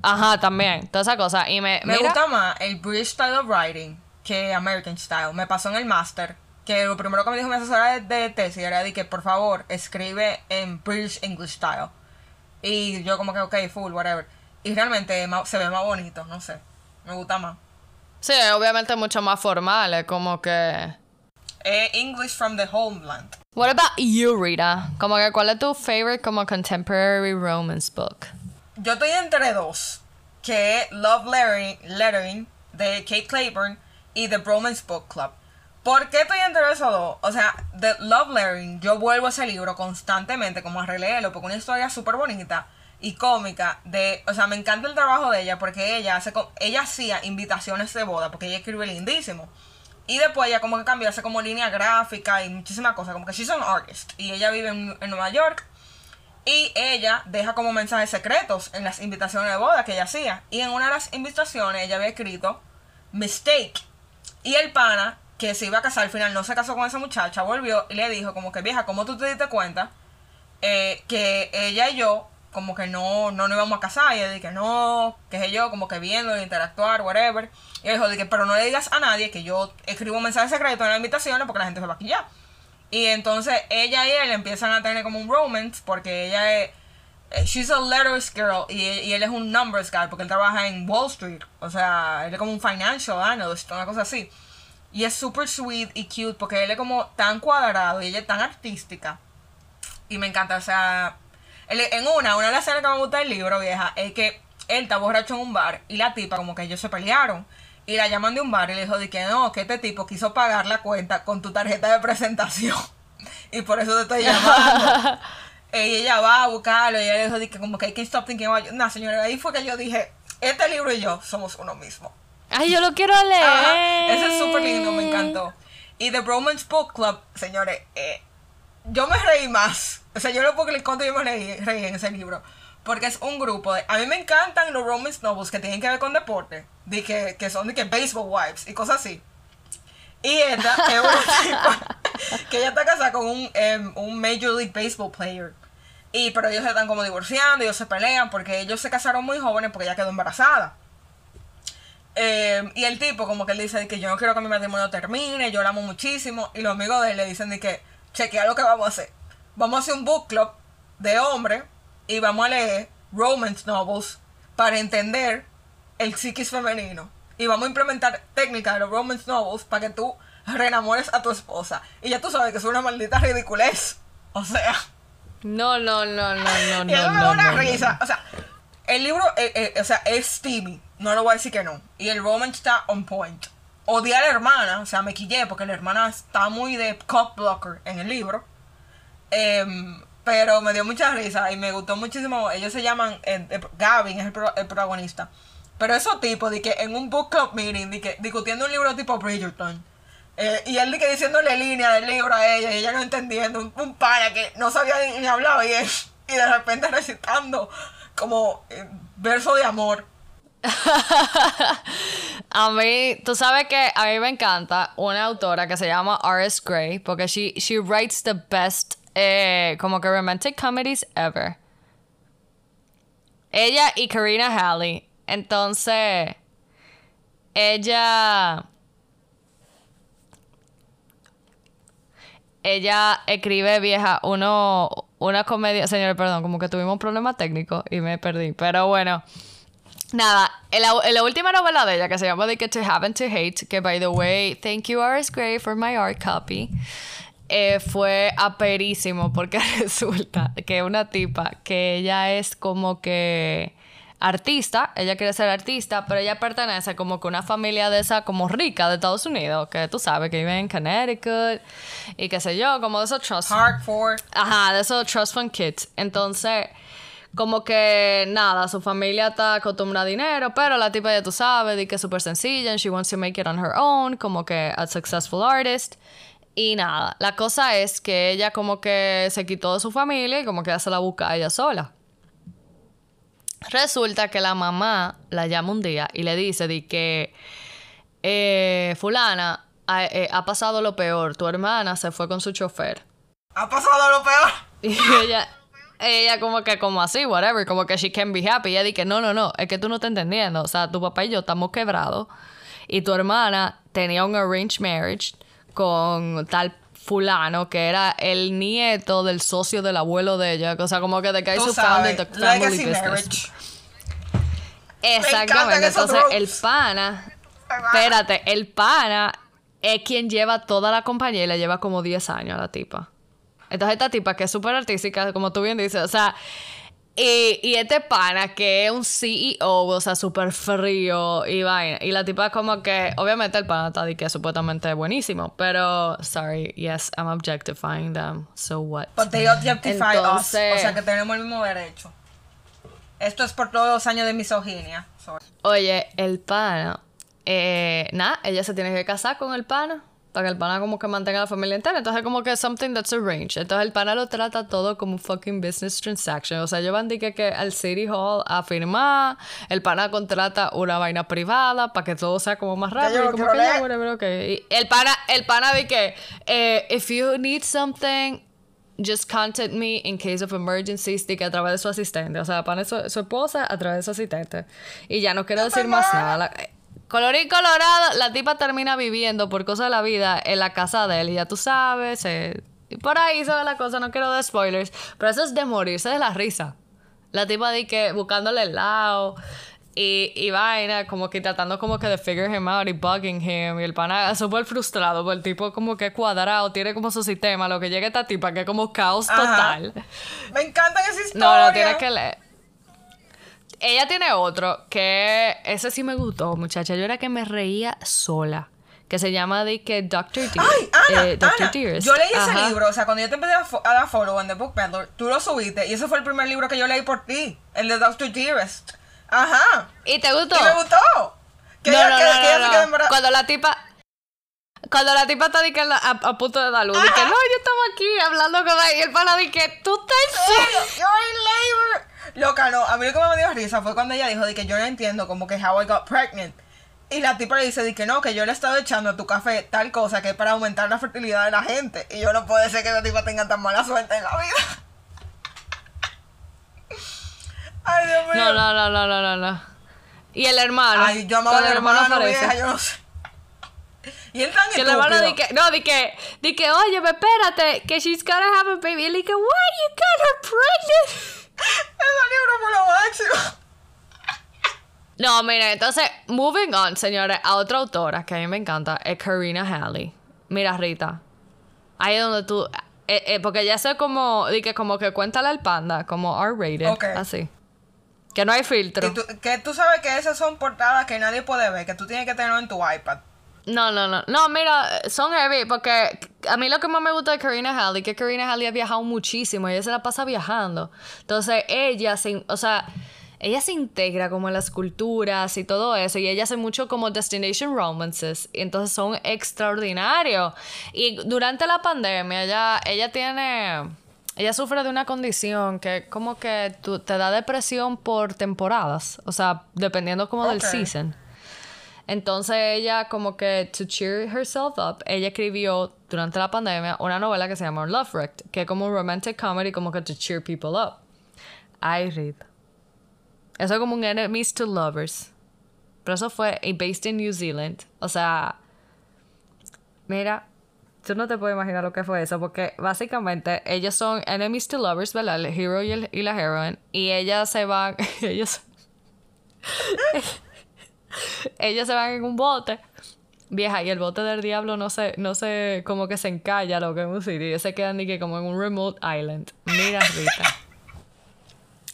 Ajá, también. Toda esa cosa. Y me, Me mira, gusta más el British Style of Writing que American Style. Me pasó en el máster que lo primero que me dijo mi asesora de, de tesis era de que por favor escribe en British English Style. Y yo como que ok, full, whatever. Y realmente se ve más bonito, no sé. Me gusta más. Sí, obviamente mucho más formal, es como que... Eh, English from the homeland. What about you, Rita? Como que, ¿cuál es tu favorite como contemporary romance book? Yo estoy entre dos, que Love Lettering, Lettering de Kate Claiborne y The Bromance Book Club. ¿Por qué estoy entre esos dos? O sea, The Love Lettering, yo vuelvo a ese libro constantemente como a releerlo porque es una historia súper bonita y cómica de, o sea, me encanta el trabajo de ella porque ella hace ella hacía invitaciones de boda porque ella escribe lindísimo. Y después ella como que cambió, hace como línea gráfica y muchísimas cosas, como que she's an artist. Y ella vive en, en Nueva York. Y ella deja como mensajes secretos en las invitaciones de boda que ella hacía. Y en una de las invitaciones ella había escrito mistake. Y el pana que se iba a casar al final no se casó con esa muchacha, volvió y le dijo como que vieja, ¿cómo tú te diste cuenta eh, que ella y yo como que no, no nos íbamos a casar? Y ella dije no, que sé yo, como que viendo, interactuar, whatever. Y él dijo, que, pero no le digas a nadie que yo escribo un mensaje secreto en las invitaciones porque la gente se va a quillar. Y entonces ella y él empiezan a tener como un romance porque ella es... eh, She's a letters girl y, él es un numbers guy porque él trabaja en Wall Street. O sea, él es como un financial analyst, una cosa así. Y es super sweet y cute porque él es como tan cuadrado y ella es tan artística. Y me encanta, o sea, en una, una de las escenas que me gusta del libro, vieja, es que él está borracho en un bar y la tipa como que ellos se pelearon. Y la llaman de un bar y le dijo de que no, que este tipo quiso pagar la cuenta con tu tarjeta de presentación. Y por eso te estoy llamando. y ella va a buscarlo y ella le dijo de que como que I can't stop thinking about you. No, señora, ahí fue que yo dije, este libro y yo somos uno mismo. Ay, yo lo quiero leer. Ajá, ese es súper lindo, me encantó. Y The Bromance Book Club, señores, eh, yo me reí más. O sea, yo no puedo cuánto yo me reí, reí en ese libro. Porque es un grupo de... A mí me encantan los romance novels que tienen que ver con deporte. De que, son de que baseball wives y cosas así. Y esta es una tipa que ella está casada con un, em, un Major League Baseball player. Y pero ellos se están como divorciando, ellos se pelean porque ellos se casaron muy jóvenes porque ella quedó embarazada. Eh, y el tipo como que él dice que yo no quiero que mi matrimonio termine, yo la amo muchísimo. Y los amigos de él le dicen de que, chequea lo que vamos a hacer. Vamos a hacer un book club de hombres y vamos a leer romance novels para entender el psiquis femenino. Y vamos a implementar técnicas de los romance novels para que tú reenamores a tu esposa. Y ya tú sabes que es una maldita ridiculez. O sea... No, no, no, no, no, Y eso no, me da no, una no, no. risa. O sea, el libro, eh, eh, o sea, es steamy. No lo voy a decir que no. Y el romance está on point. Odié a la hermana, o sea, me quillé porque la hermana está muy de cop blocker en el libro. Em, pero me dio mucha risa y me gustó muchísimo. Ellos se llaman, Gavin es el, pro- el protagonista. Pero esos tipos, de que en un book club meeting, de que, discutiendo un libro tipo Bridgerton. eh, y él de que diciéndole línea del libro a ella y ella no entendiendo. Un, un que no sabía ni, ni hablaba bien. Y de repente recitando como eh, verso de amor. A mí, tú sabes que a mí me encanta una autora que se llama R.S. Gray porque she, she writes the best eh, como que romantic comedies ever. Ella y Karina Halley. Entonces, ella... Ella escribe, vieja, uno, una comedia... Señor, perdón, como que tuvimos problemas técnicos y me perdí. Pero bueno, Nada, en la, en la última novela de ella que se llama The Get to Have and to Hate, que by the way, thank you R.S. Gray for my art copy, eh, fue aperísimo porque resulta que una tipa que ella es como que artista, ella quiere ser artista, pero ella pertenece como que a una familia de esa como rica de Estados Unidos, que tú sabes que vive en Connecticut y qué sé yo, como de esos trust Hartford. Ajá, de esos trust fund kids. Entonces, como que nada, su familia está acostumbrada a dinero, pero la tipa ya tú sabes, de que es súper sencilla, and she wants to make it on her own, como que a successful artist. Y nada, la cosa es que ella como que se quitó de su familia y como que ya se la busca ella sola. Resulta que la mamá la llama un día y le dice de que eh, fulana ha, eh, ha pasado lo peor, tu hermana se fue con su chofer. Ha pasado lo peor. Y ella, ella como que como así, whatever, como que she can be happy. Y ella dice, no, no, no, es que tú no estás entendiendo. O sea, tu papá y yo estamos quebrados. Y tu hermana tenía un arranged marriage con tal fulano que era el nieto del socio del abuelo de ella. O sea, como que de que Tú su family legacy business. marriage. Exactamente. Entonces, el pana, espérate, el pana es quien lleva toda la compañía y le lleva como 10 años a la tipa. Entonces, esta tipa que es súper artística, como tú bien dices, o sea, y, y este pana que es un CEO, o sea, súper frío y vaina. Y la tipa como que, obviamente el pana está de que supuestamente es buenísimo, pero, sorry, yes, I'm objectifying them, so what? But they objectify Entonces- us. O sea que tenemos el mismo derecho. Esto es por todos los años de misoginia. Sorry. Oye, el pana eh, nada, ella se tiene que casar con el pana para que el pana como que mantenga a la familia entera. Entonces como que something that's arranged. Entonces el pana lo trata todo como un fucking business transaction. O sea, llevan que, que al City Hall a firmar, el pana contrata una vaina privada para que todo sea como más rápido. como que ya, bueno, okay. y el pana, el pana de que eh, if you need something just contact me in case of emergencies, que a través de su asistente. O sea, pana su, su esposa a través de su asistente. Y ya no quiero decir más nada. Colorín colorado, la tipa termina viviendo por cosas de la vida en la casa de él. Y ya tú sabes, por ahí se ve la cosa, no quiero dar spoilers. Pero eso es de morirse de la risa. La tipa de que buscándole el lado. Y, y vaina, como que tratando como que de figure him out y bugging him. Y el pana súper frustrado, porque el tipo como que cuadrado, tiene como su sistema. Lo que llega esta tipa, que es como caos total. Me encanta esa historia. No, no, tienes que leer ella tiene otro que ese sí me gustó, muchacha. Yo era que me reía sola. Que se llama de que Dr. Dearest. Ay, Ana, eh, Dr. Dearest. Yo leí ese libro, o sea, cuando yo te empecé a, dar follow en The Book Peddler, tú lo subiste y ese fue el primer libro que yo leí por ti, el de Dr. Dearest. Ajá. ¿Y te gustó? Y me gustó. Que no, no, no, no, Cuando la tipa, cuando la tipa está a, a, punto de dar luz, que no, yo estaba aquí hablando con ella y el pana que tú estás serio. You're in labor. Loca, no. A mí lo que me dio risa fue cuando ella dijo de que yo no entiendo como que how I got pregnant. Y la tipa le dice de que no, que yo le he estado echando a tu café tal cosa que es para aumentar la fertilidad de la gente. Y yo no puede ser que la tipa tenga tan mala suerte en la vida. Ay, Dios mío. No, no, no, no, no, no. Y el hermano. Ay, yo amaba al hermano, hermano vieja, yo no sé. Y él tan que el hermano di que, no, di que, di que, oye, espérate, que she's gonna have a baby. Y él di que, why you got her pregnant? Ese libro fue lo máximo. No, mira, entonces, moving on, señores, a otra autora que a mí me encanta, es Karina Halley. Mira, Rita, ahí es donde tú... Eh, eh, porque ya sé como, que como que cuéntale al panda, como R-rated, así. Que no hay filtro. que tú sabes que esas son portadas que nadie puede ver, que tú tienes que tenerlo en tu iPad. No, no, no. No, mira, son heavy porque a mí lo que más me gusta de Karina Halley es que Karina Halley ha viajado muchísimo y ella se la pasa viajando. Entonces, ella se, o sea, ella se integra como en las culturas y todo eso y ella hace mucho como destination romances y entonces son extraordinarios. Y durante la pandemia ella ella tiene ella sufre de una condición que como que te da depresión por temporadas, o sea, dependiendo como del season. Entonces ella como que to cheer herself up, ella escribió durante la pandemia una novela que se llama Love Wrecked, que es como un romantic comedy como que to cheer people up. I read. Eso es como un enemies to lovers. Pero eso fue based in New Zealand. O sea, mira, tú no te puedes imaginar lo que fue eso, porque básicamente ellos son enemies to lovers, ¿verdad? El hero y, el, y la heroine. Y ellas se van, ellos... ellos se van en un bote. Vieja, y el bote del diablo no sé, no sé, como que se encalla lo que es un sitio. Ellos se quedan ni que como en un remote island. Mira, Rita.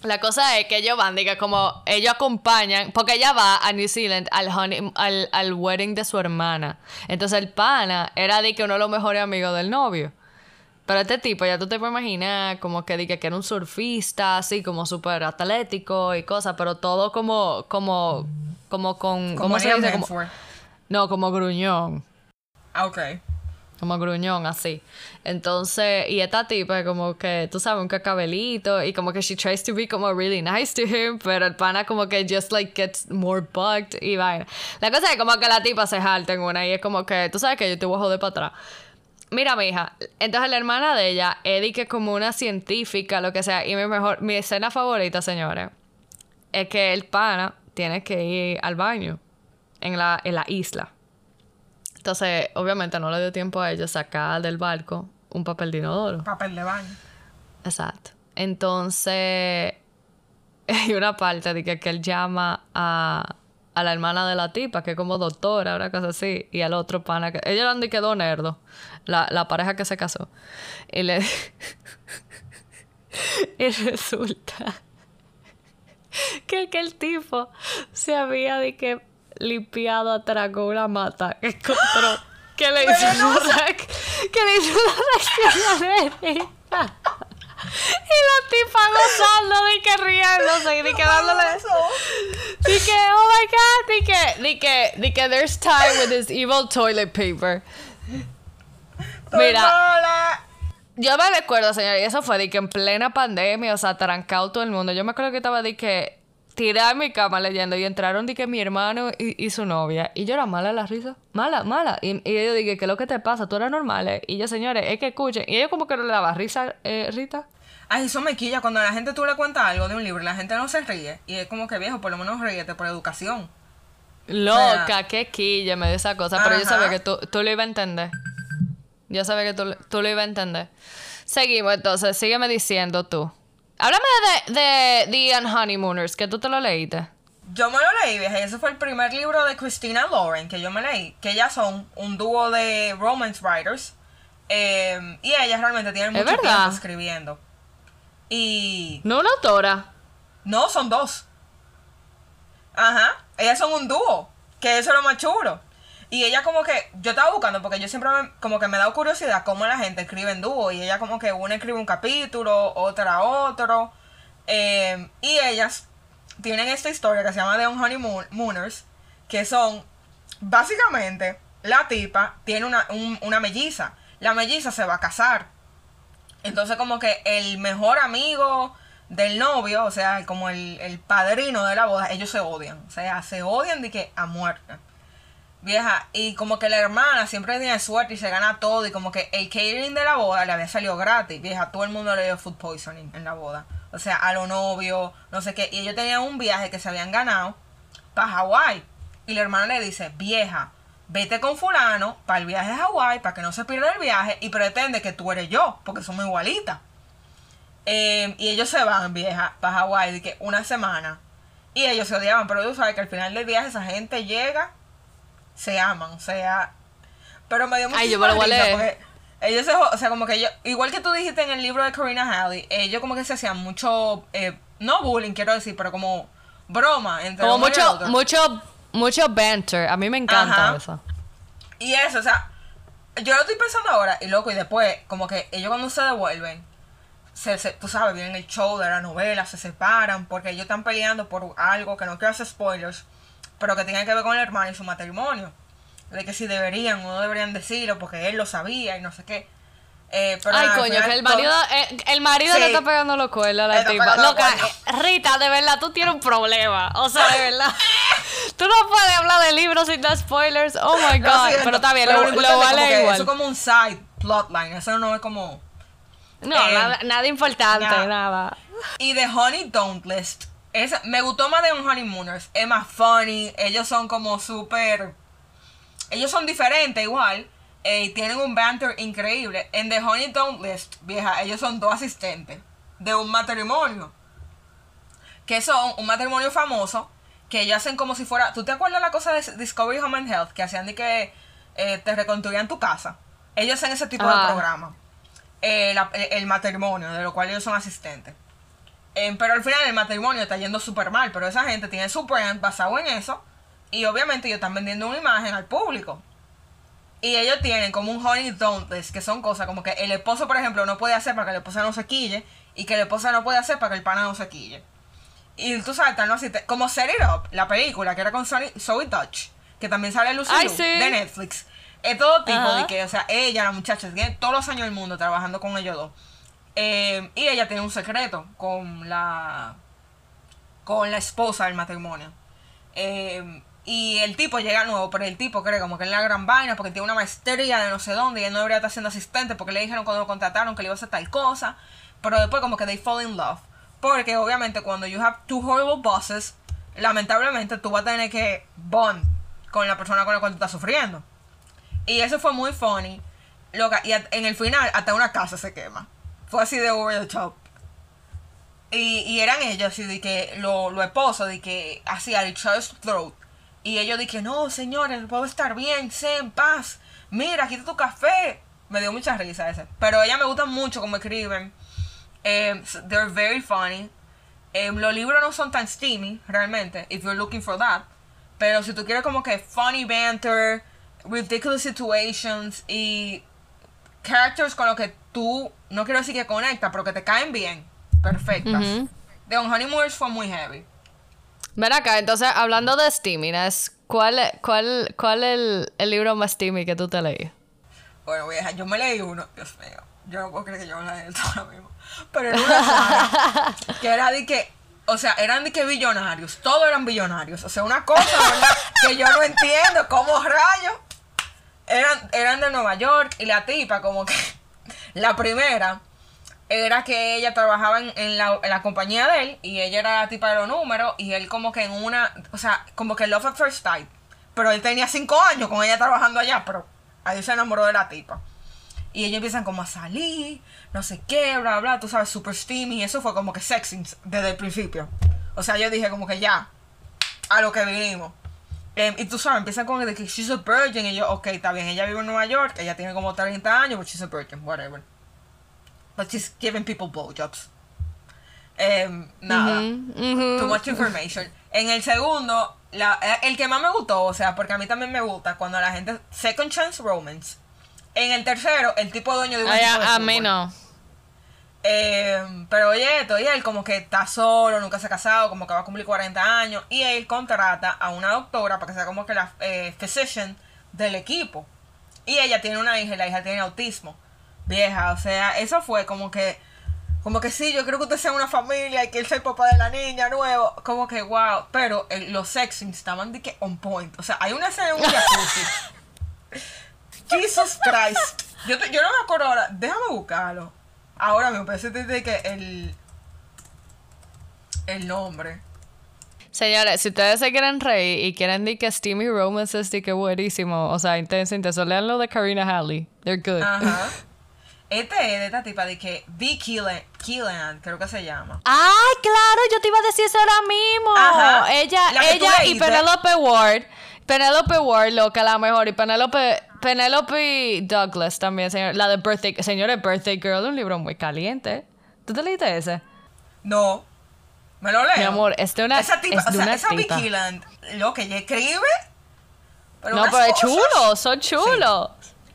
La cosa es que ellos van, diga, como ellos acompañan, porque ella va a New Zealand al, al, al, wedding de su hermana. Entonces el pana era de que uno de los mejores amigos del novio. Pero este tipo, ya tú te puedes imaginar, como que, que era un surfista, así como súper atlético y cosas, pero todo como, como como con. ¿Cómo se dice? Como, no, como gruñón. Ah, ok. Como gruñón, así. Entonces, y esta tipa, como que, tú sabes, un cacabelito, y como que she tries to be como really nice to him, pero el pana como que just like gets more bugged y vaina. La cosa es como que la tipa se jalta en una y es como que, tú sabes que yo te voy a joder para atrás. Mira, mi hija, entonces la hermana de ella, Eddie, que es como una científica, lo que sea, y mi mejor, mi escena favorita, señores, es que el pana tienes que ir al baño en la, en la isla. Entonces, obviamente no le dio tiempo a ella sacar del barco un papel de inodoro. Papel de baño. Exacto. Entonces, hay una parte de que, que él llama a, a, la hermana de la tipa, que es como doctora, una cosa así, y al otro pana que. Ella eran de quedó nerdo, la, la pareja que se casó. Y le. y resulta que, que el tipo se había de que limpiado atrás con una mata que encontró que le hizo una que le hizo una reacción Y la tipa gozando, de que riéndose y de que dándole. De que, oh my god, de que, de que, de que there's time with this evil toilet paper. Mira. Yo me recuerdo, señor, y eso fue de que en plena pandemia, o sea, trancado todo el mundo. Yo me acuerdo que estaba de que tiré en mi cama leyendo y entraron de que mi hermano y, su novia. Y yo era mala la risa. Mala, mala. Y, y ellos dije, ¿qué es lo que te pasa? Tú eres normal, ¿eh? Y yo, señores, es que escuchen. Y ellos como que no le daba risa, eh, Rita. Ay, eso me quilla. Cuando la gente tú le cuentas algo de un libro y la gente no se ríe. Y es como que viejo, por lo menos ríete por educación. Loca, qué quilla me dio esa cosa. Pero yo sabía que tú, tú lo ibas a entender. Yo sabía que tú, tú lo ibas a entender. Seguimos entonces, sígueme diciendo tú. Háblame de, de The Honeymooners, que tú te lo leíste. Yo me lo leí, vieja, ese fue el primer libro de Christina Lauren que yo me leí. Que ellas son un dúo de romance writers. Eh, y ellas realmente tienen mucho tiempo escribiendo. Y. No una autora. No, son dos. Ajá. Ellas son un dúo. Que eso es lo más chulo. Y ella como que, yo estaba buscando, porque yo siempre como que me he dado curiosidad cómo la gente escribe en dúo. Y ella como que una escribe un capítulo, otra otro. Eh, y ellas tienen esta historia que se llama The Honeymooners, que son, básicamente, la tipa tiene una, una melliza. La melliza se va a casar. Entonces como que el mejor amigo del novio, o sea, como el, el padrino de la boda, ellos se odian. O sea, se odian de que a muerte. Vieja, y como que la hermana siempre tiene suerte y se gana todo. Y como que el catering de la boda le había salido gratis. Vieja, todo el mundo le dio food poisoning en la boda. O sea, a los novios, no sé qué. Y ellos tenían un viaje que se habían ganado para Hawái. Y la hermana le dice, vieja, vete con fulano para el viaje a Hawái, para que no se pierda el viaje. Y pretende que tú eres yo, porque somos igualitas. Eh, y ellos se van, vieja, para Hawái, de que una semana. Y ellos se odiaban, pero tú sabes que al final del viaje esa gente llega se aman, o sea. Pero me dio mucha risa porque ellos se, o sea, como que ellos, igual que tú dijiste en el libro de Corina Halley, ellos como que se hacían mucho, eh, no bullying quiero decir, pero como broma entre Como mucho, mucho, mucho banter, a mí me encanta eso. Y eso, o sea, yo lo estoy pensando ahora, y loco, y después, como que ellos cuando se devuelven, se, tú sabes, vienen el show de la novela, se separan, porque ellos están peleando por algo que no quiero hacer spoilers pero que tenía que ver con el hermano y su matrimonio. De que si deberían o no deberían decirlo porque él lo sabía y no sé qué. Eh, Ay, coño, que el marido, eh, el marido le está pegando los cuernos a la tipa. Loca, Rita, de verdad, tú tienes un problema. O sea, de verdad. tú no puedes hablar de libros sin dar spoilers. Oh my god. pero está bien, lo, lo vale igual. Eso es como un side plotline. Eso no es como. No, eh, nada, nada, importante, nada. nada. Y de Honey Don't List me gustó más de un Honeymooners. Es más funny. Ellos son como súper. Ellos son diferentes igual. Eh, y tienen un banter increíble. En The Honey Don't List, vieja, ellos son dos asistentes de un matrimonio. Que son un matrimonio famoso. Que ellos hacen como si fuera. ¿Tú te acuerdas la cosa de Discovery Home and Health? Que hacían de que eh, te reconstruían tu casa. Ellos hacen ese tipo de programa. Eh, el matrimonio, de lo cual ellos son asistentes. Pero al final el matrimonio está yendo súper mal, pero esa gente tiene su brand basado en eso. Y obviamente ellos están vendiendo una imagen al público. Y ellos tienen como un honey dauntless, que son cosas como que el esposo, por ejemplo, no puede hacer para que la esposa no se quille. Y que la esposa no puede hacer para que el pana no se quille. Y tú sabes, tal, así, como Set It Up, la película que era con Zoe Touch, que también sale Lucy de Netflix. Es todo tipo de que, o sea, ella, la muchacha, tiene todos los años del mundo trabajando con ellos dos. Eh, y ella tiene un secreto con la con la esposa del matrimonio. Eh, y el tipo llega nuevo, pero el tipo cree como que es la gran vaina porque tiene una maestría de no sé dónde y él no debería estar siendo asistente porque le dijeron cuando lo contrataron que le iba a hacer tal cosa. Pero después como que they fall in love. Porque obviamente cuando you have two horrible bosses, lamentablemente tú vas a tener que bond con la persona con la cual tú estás sufriendo. Y eso fue muy funny. Loca, y en el final hasta una casa se quema. Fue así de over the top. Y, y eran ellos así de que los lo esposos de que hacía el chest throat. Y ellos que no, señores, puedo estar bien, sé en paz. Mira, está tu café. Me dio mucha risa ese. Pero ella me gusta mucho como escriben. Um, they're very funny. Um, los libros no son tan steamy, realmente, if you're looking for that. Pero si tú quieres como que funny banter, ridiculous situations y characters con los que tú no quiero decir que conecta, pero que te caen bien, perfectas. Ujú. The On Honeymooners fue muy heavy. Ven acá, entonces, hablando de steaminess, ¿cuál, cuál, cuál es el, el libro más steamy que tú te leí? Bueno, vieja, yo me leí uno, Dios mío, yo no puedo creer que yo me leí esto ahora mismo. Pero era una saga que era de que, o sea, eran de que billonarios, todos eran billonarios. O sea, una cosa, ¿verdad? que yo no entiendo, ¿cómo rayos? Eran, eran de Nueva York y la tipa, como que, la primera era que ella trabajaba en, la, en la compañía de él y ella era la tipa de los números y él como que en una, o sea, como que love at first sight. Pero él tenía cinco años con ella trabajando allá, pero ahí se enamoró de la tipa. Y ellos empiezan como a salir, no sé qué, bla, bla, tú sabes, super steamy. Y eso fue como que sexy desde el principio. O sea, yo dije como que ya, a lo que vinimos. Em, y tú sabes, empiezan con el de que she's a virgin. Y yo, ok, está bien, ella vive en Nueva York, ella tiene como 30 años, but she's a virgin, whatever. But she's giving people blowjobs. Em, nada. Too much information. En el segundo, la- eh, el que más me gustó, o sea, porque a mí también me gusta cuando la gente. Second Chance Romance. En el tercero, el tipo dueño de un Ay, equipo de a, mí no. Eh, pero oye, esto, y él como que está solo, nunca se ha casado, como que va a cumplir 40 años. Y él contrata a una doctora para que sea como que la eh, physician del equipo. Y ella tiene una hija y la hija tiene autismo. Vieja, o sea, eso fue como que. Como que sí, yo creo que usted sea una familia y que él sea el papá de la niña nuevo. Como que wow. Pero eh, los sexings estaban de que on point. O sea, hay una escena en un jacuzzi. Jesus Christ. Yo, te- yo no me acuerdo ahora. Déjame buscarlo. Ahora me parece de que el. El nombre. Señores, si ustedes se quieren reír y quieren decir que Steamy Romance es de que buenísimo, o sea, intenso, intenso, lean lo de Karina Halley. They're good. Ajá. Este es de esta tipa de que. Keelan, Keelan, creo que se llama. Ay, claro, yo te iba a decir eso ahora mismo. Ajá. Ella, ella y. Penelope Ward. Penelope Ward, loca, la mejor. Y Penelope, Penelope Douglas también, señor. La de Birthday, señores, Birthday Girl, un libro muy caliente. ¿Tú te leíste ese? No. Me lo leo. Mi amor, es de una- Esa tipa, es de o sea, una esa tipa. Lo que ella escribe. Pero no, pero es chulo, son chulos.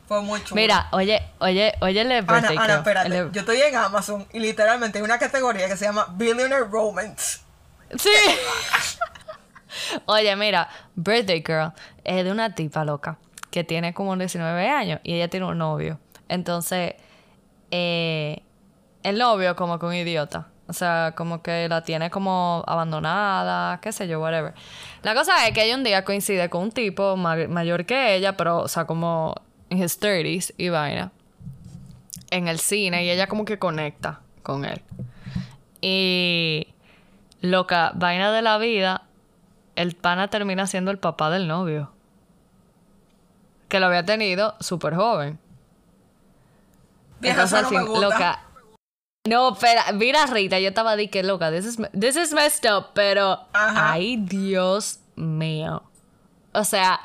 Fue muy chulo. Mira, oye, oye, oye, el Ana, Ana, espérate. el Yo estoy en Amazon y literalmente hay una categoría que se llama Billionaire Romance. Sí. Oye, mira, Birthday Girl es de una tipa loca que tiene como 19 años y ella tiene un novio. Entonces, eh, el novio como que un idiota. O sea, como que la tiene como abandonada, qué sé yo, whatever. La cosa es que ella un día coincide con un tipo ma- mayor que ella, pero, o sea, como en his 30s y vaina. En el cine y ella como que conecta con él. Y loca, vaina de la vida, el pana termina siendo el papá del novio. Que lo había tenido súper joven. Vieja, Entonces, al fin, loca. No, espera, mira Rita, yo estaba de que loca, this is, this is messed up, pero Ajá. ay Dios mío. O sea,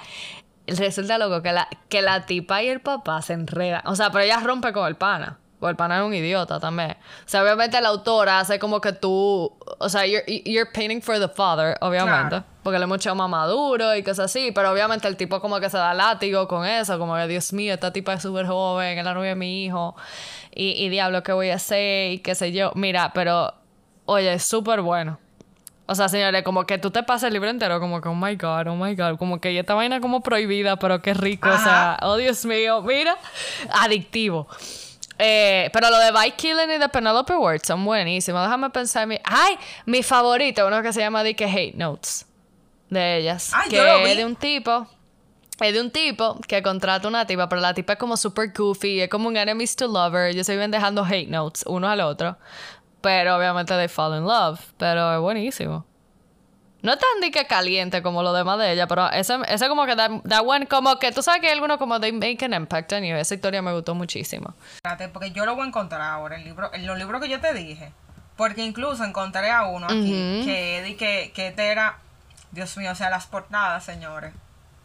resulta loco que la, que la tipa y el papá se enredan. O sea, pero ella rompe con el pana. O el pana es un idiota también. O sea, obviamente la autora hace como que tú. O sea, you're, you're painting for the father, obviamente. Claro. Porque le mucho más maduro y cosas así. Pero obviamente el tipo como que se da látigo con eso. Como que, Dios mío, esta tipa es súper joven, es la novia de mi hijo. Y, y diablo, ¿qué voy a hacer? Y qué sé yo. Mira, pero, oye, es súper bueno. O sea, señores, como que tú te pasas el libro entero, como que, oh my god, oh my god, como que y esta vaina como prohibida, pero qué rico, o sea, oh Dios mío, mira, adictivo. Eh, pero lo de By Killing y de Penelope Ward son buenísimos. Déjame pensar en mi. ¡Ay! Mi favorito, uno que se llama Dick Hate Notes. De ellas. Ay, que yo lo vi. es de un tipo. Es de un tipo que contrata una tipa, pero la tipa es como super goofy, es como un enemies to lover. Ellos se viven dejando hate notes uno al otro. Pero obviamente they fall in love. Pero es buenísimo. No es tan de que caliente como lo demás de ella, pero ese, ese como que da, da buen, como que tú sabes que hay algunos como they make an impact on you. Esa historia me gustó muchísimo. Espérate, porque yo lo voy a encontrar ahora, el libro, en los libros que yo te dije. Porque incluso encontré a uno aquí que di que, que este era, Dios mío, o sea, las portadas, señores.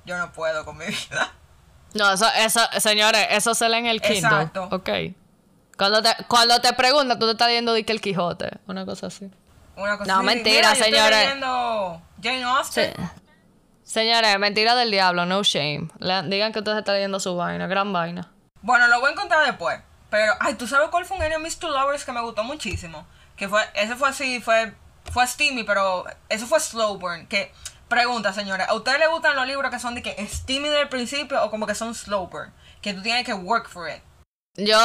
Yo no puedo con mi vida. No, eso, eso, señores, eso se lee en el Kindle. Exacto. Ok. Cuando te, cuando te preguntan, tú te estás viendo de que el Quijote, una cosa así. Una cosa No, así. mentira, Mira, yo señores. Estoy leyendo Jane Austen. Sí. Señores, mentira del diablo, no shame. Le- digan que ustedes están leyendo su vaina, gran vaina. Bueno, lo voy a encontrar después. Pero, ay, ¿tú sabes cuál fue un Enemies to Lovers que me gustó muchísimo? Que fue, ese fue así, fue, fue steamy, pero eso fue slow burn. Que, pregunta, señora, ¿a ustedes les gustan los libros que son de que steamy del principio o como que son slow burn? Que tú tienes que work for it. Yo.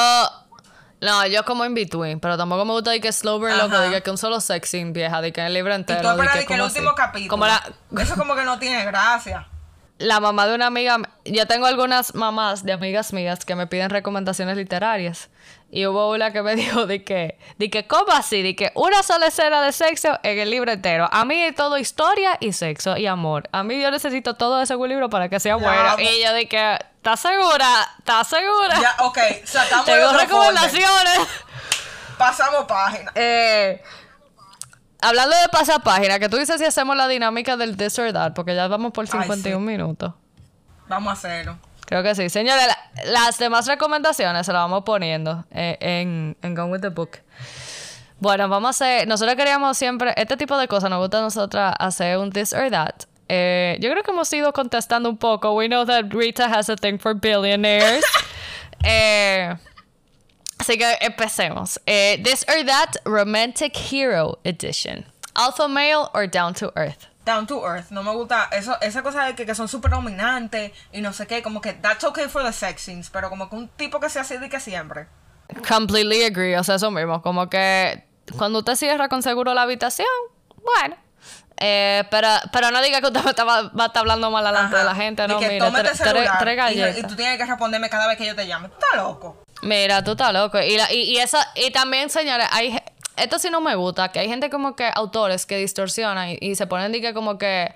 No, yo como in between, pero tampoco me gusta de que slow burn, loco, de que un solo sexing vieja, de que en el libro Y entero. tú esperas de de que el último así. capítulo. Como la, Eso como que no tiene gracia. La mamá de una amiga, yo tengo algunas mamás de amigas mías que me piden recomendaciones literarias. Y hubo una que me dijo de que, de que, ¿cómo así? De que una sola escena de sexo en el libro entero. A mí todo historia y sexo y amor. A mí yo necesito todo eso en un libro para que sea bueno. Y yo de que, ¿estás segura? ¿Estás segura? Ya, ok, sacamos Tengo folder. recomendaciones. Pasamos página. Eh, hablando de pasapágina, que tú dices si hacemos la dinámica del this or that, porque ya vamos por Ay, 51 sí. minutos. Vamos a hacerlo. Creo que sí. Señores, la- las demás recomendaciones se las vamos poniendo eh, en, en Gone with the Book. Bueno, vamos a hacer. Nosotros queríamos siempre. Este tipo de cosas nos gusta a nosotras hacer un this or that. Eh, yo creo que hemos ido contestando un poco. We know that Rita has a thing for billionaires. Eh, así que empecemos. Eh, this or that romantic hero edition. Alpha male or down to earth. Down to earth. No me gusta eso, esa cosa de que, que son súper dominantes y no sé qué. Como que that's okay for the sex scenes. Pero como que un tipo que sea así de que siempre. Completely agree, o sea, eso mismo, como que cuando usted cierra con seguro la habitación, bueno. Eh, pero, pero no diga que usted me está- va a estar hablando mal delante de la gente, no, que mira, tre- tres y- galletas. Y, tú tienes que responderme cada vez que yo te llame. Tú estás loco. Mira, tú estás loco. Y, la- y, y esa, y también, señores, hay, esto sí no me gusta, que hay gente como que, autores que distorsionan y, y se ponen de que como que,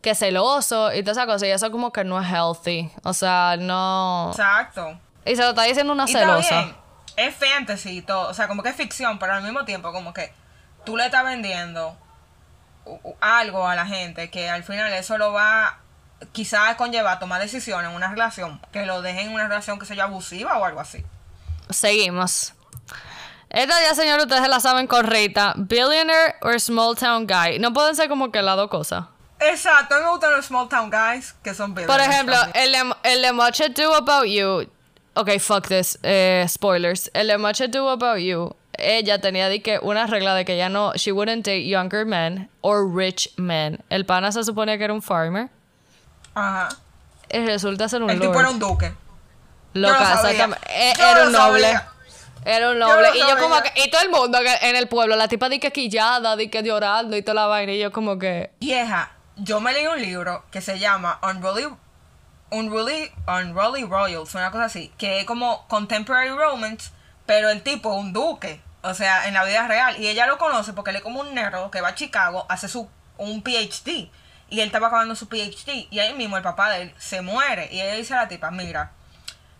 que celoso y todas esas cosas, y eso como que no es healthy. O sea, no... Exacto. Y se lo está diciendo una Y celosa. es fantasy y todo, o sea, como que es ficción, pero al mismo tiempo como que tú le estás vendiendo algo a la gente que al final eso lo va quizás conlleva a tomar decisiones en una relación, que lo dejen en una relación que sea abusiva o algo así. Seguimos. Esta ya, señor, ustedes la saben con Rita. Billionaire or small town guy. No pueden ser como que las dos cosas. Exacto, me gustan los small town guys que son Por ejemplo, el el de Much Ado About You. Ok, fuck this. eh, spoilers. El de Much Ado About You. Ella tenía de que una regla de que ya no. She wouldn't date younger men or rich men. El pana se suponía que era un farmer. Ajá. Y resulta ser un El lord. tipo era un duque. Loca, Yo lo exactamente. Eh, Yo Era un noble. sabía. Era un Yo noble. lo Y yo como que, y todo el mundo en el pueblo, la tipa di que quillada, di que llorando y toda la vaina. Y yo como que. Vieja, yo me leí un libro que se llama Unruly, Unruly, Unruly Royals, una cosa así, que es como contemporary romance, pero el tipo es un duque, o sea, en la vida real. Y ella lo conoce porque él es como un nerd que va a Chicago, hace su un PhD. Y él estaba acabando su PhD. Y ahí mismo el papá de él se muere. Y ella dice a la tipa, mira,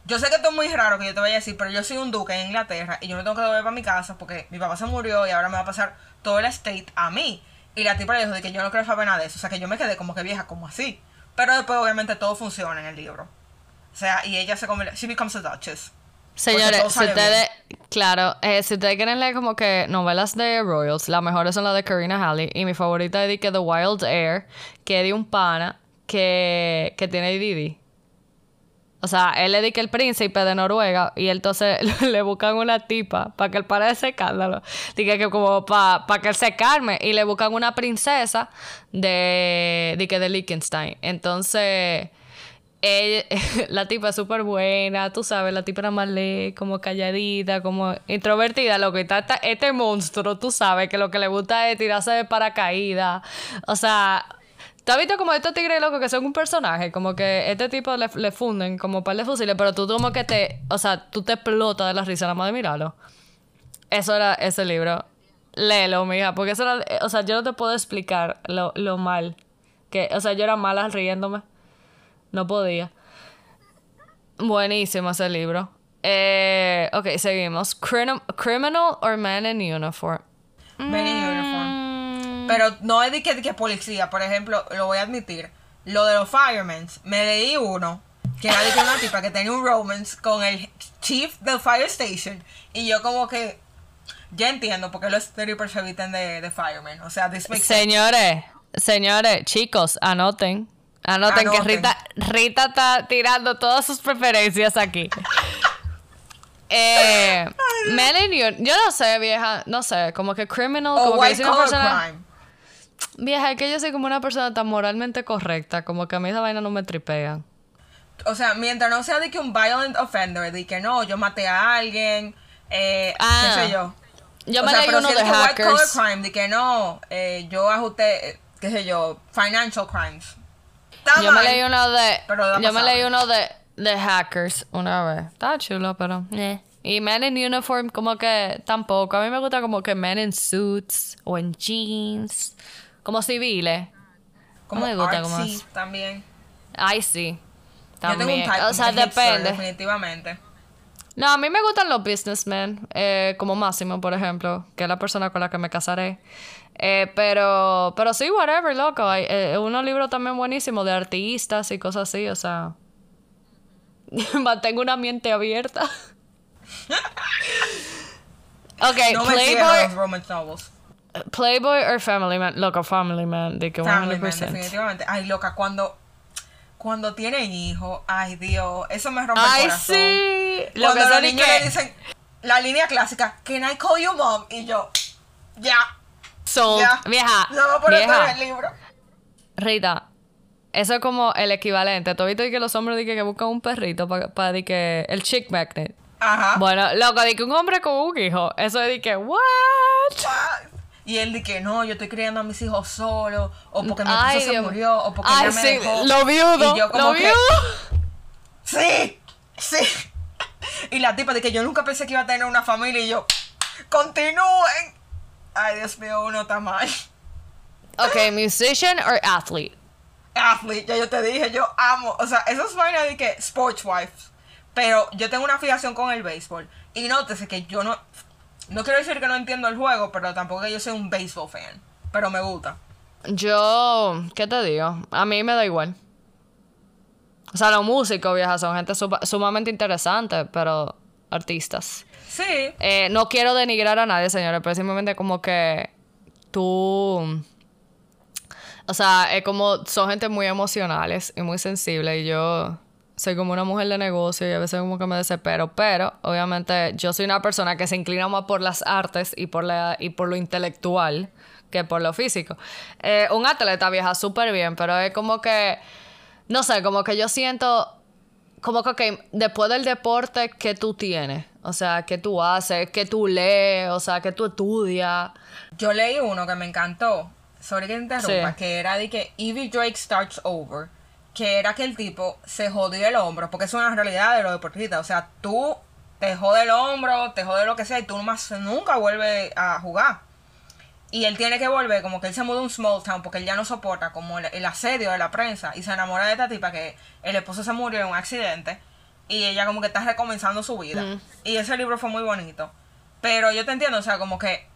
yo sé que esto es muy raro que yo te vaya a decir, pero yo soy un duque en Inglaterra y yo me tengo que volver para mi casa porque mi papá se murió y ahora me va a pasar todo el estate a mí. Y la tipa le dijo de que yo no quiero saber nada de eso. O sea, que yo me quedé como que vieja, como así. Pero después, obviamente, todo funciona en el libro. O sea, y ella se convierte, she becomes a duchess. Señores, si ustedes, claro, eh, si ustedes quieren leer como que novelas de Royals, las mejores son las de Karina Halley y mi favorita es de que The Wild Air, que es de un pana que, que tiene Didi. O sea, él le dice que el príncipe de Noruega y él entonces le buscan una tipa para que él pare de ese escándalo. Dice que como para que él se calme y le buscan una princesa de, de, que de Liechtenstein. Entonces, ella- la tipa es súper buena, tú sabes, la tipa era más ley, como calladita, como introvertida, lo que está, está- este monstruo, tú sabes, que lo que le gusta es tirarse de paracaídas. O sea, ¿tú has visto como estos tigres locos que son un personaje? Como que este tipo le, le funden como un par de fusiles, pero tú como que te, o sea, tú te explotas de la risa nada más de mirarlo. Eso era ese libro. Léelo, mija, porque eso era, o sea, yo no te puedo explicar lo, lo mal. Que, o sea, yo era mala riéndome. No podía. Buenísimo ese libro. Eh, ok, seguimos. Crim- criminal or man in uniform. Men in Mm. uniform. Pero no es de que, de que policía, por ejemplo, lo voy a admitir. Lo de los firemen, me leí uno que era de que una tipa que tenía un romance con el chief del fire station. Y yo como que ya entiendo por qué los strippers se eviten de, de firemen. O sea, this makes sense. Señores, señores, chicos, anoten. Anoten, que. Rita, Rita está tirando todas sus preferencias aquí. Eh, Melanie, yo, no sé, vieja, no sé, como que criminal, O como que soy una persona... crime. Vieja, es que yo soy como una persona tan moralmente correcta, como que a mí esa vaina no me tripea. O sea, mientras no sea de que un violent offender, de que no, yo maté a alguien, eh, Ah. qué sé yo. Yo O me sea, leí pero uno si de que white collar hackers. crime, de que no, eh, yo ajusté, qué sé yo, financial crimes. Está Yo me leí uno de. Pero Yo me leí uno de, de hackers una vez. Está chulo, pero. eh. Y Men in Uniform, como que tampoco. A mí me gusta como que Men in Suits o en jeans. Como civiles. Como me gusta como también. Ay, sí. Yo tengo un También. type O sea, hipster, depende. definitivamente. No, a mí me gustan los businessmen, eh, como Máximo, por ejemplo, que es la persona con la que me casaré. Eh, pero, pero sí, whatever, loco. Hay eh, unos libros también buenísimos de artistas y cosas así, o sea. Mantengo una mente abierta. ok, No Playboy. Playboy or Family Man. Loco, Family Man, de que Family Man, 100%. definitivamente. Ay, loca, cuando, cuando tienen hijos, ay, Dios, eso me rompe Ay, el corazón. sí. Lo Cuando que los niños que- le dicen la línea clásica, Can I call you mom? Y yo, ya, Sold. ya. Vieja. No voy a poner todo vieja. en el libro. Rita, eso es como el equivalente. ¿Tú viste que los hombres dicen que buscan un perrito para que el chick magnet? Ajá. Bueno, loco, de que un hombre con un hijo, eso es de que, ¿what? Y él dice que no, yo estoy criando a mis hijos solo, o porque mi esposo se Dios. murió, o porque Ay, ella me sí, dejó. lo viudo, Y yo como lo que, viudo. Sí, sí. Y la tipa de que yo nunca pensé que iba a tener una familia y yo, continúen. Ay, Dios mío, uno está mal. Ok, musician or athlete? Athlete, ya yo te dije, yo amo, o sea, eso es vaina de que sports wife. Pero yo tengo una fijación con el béisbol. Y nótese que yo no, no quiero decir que no entiendo el juego, pero tampoco que yo soy un béisbol fan. Pero me gusta. Yo, ¿qué te digo? A mí me da igual. O sea, los músicos, vieja, son gente supa- sumamente interesante, pero artistas. Sí, Eh, no quiero denigrar a nadie, señores, pero simplemente como que tú... O sea, es como son gente muy emocionales y muy sensibles y yo soy como una mujer de negocio y a veces como que me desespero, pero obviamente yo soy una persona que se inclina más por las artes y por, la, y por lo intelectual que por lo físico. Eh, un atleta viaja súper bien, pero es como que, no sé, como que yo siento como que ok, después del deporte que tú tienes, o sea, que tú haces, que tú lees, o sea, que tú estudias. yo leí uno que me encantó, sobre que te interrumpa, Sí. que era de que Evie Drake starts over, que era que el tipo se jodió el hombro, porque es una realidad de los deportistas, o sea, tú te jode el hombro, te jode lo que sea, y tú nomás nunca vuelves a jugar. Y él tiene que volver, como que él se mudó a un small town porque él ya no soporta como el, el asedio de la prensa y se enamora de esta tipa que el esposo se murió en un accidente y ella como que está recomenzando su vida. Y ese libro fue muy bonito. Pero yo te entiendo, o sea, como que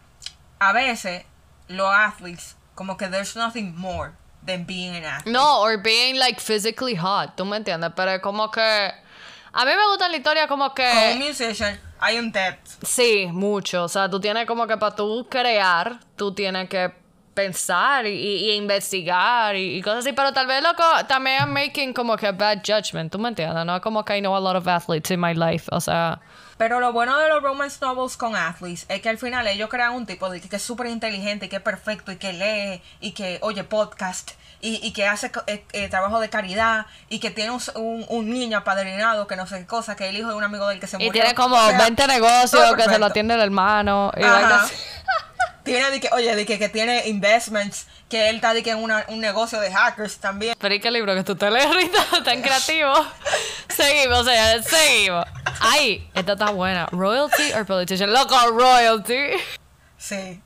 a veces los athletes, como que there's nothing more than being an athlete. No, or being like physically hot, ¿tú me entiendes? Pero como que... A mí me gusta la historia como un que... musician hay un depth. Sí, mucho. O sea, tú tienes como que para tú crear, tú tienes que pensar y, investigar y, y cosas así. Pero tal vez, loco, también I'm making como que bad judgment, ¿tú me entiendes? No es como que I know a lot of athletes in my life, o sea... Pero lo bueno de los romance novels con athletes es que al final ellos crean un tipo de que, que es súper inteligente y que es perfecto y que lee y que oye podcast y, y que hace eh, eh, trabajo de caridad y que tiene un, un, un niño apadrinado que no sé qué cosa, que es el hijo de un amigo del que se Y murió. tiene como O sea, 20 negocios que se lo atiende el hermano. Y. Tiene de que, oye, de que, que tiene investments, que él está de que en una- un negocio de hackers también. Pero ¿y qué libro que tú te lees, Rita? Tan creativo. seguimos, o sea, seguimos. Ay, esta está buena. ¿Royalty or politician? Loco, royalty. Sí.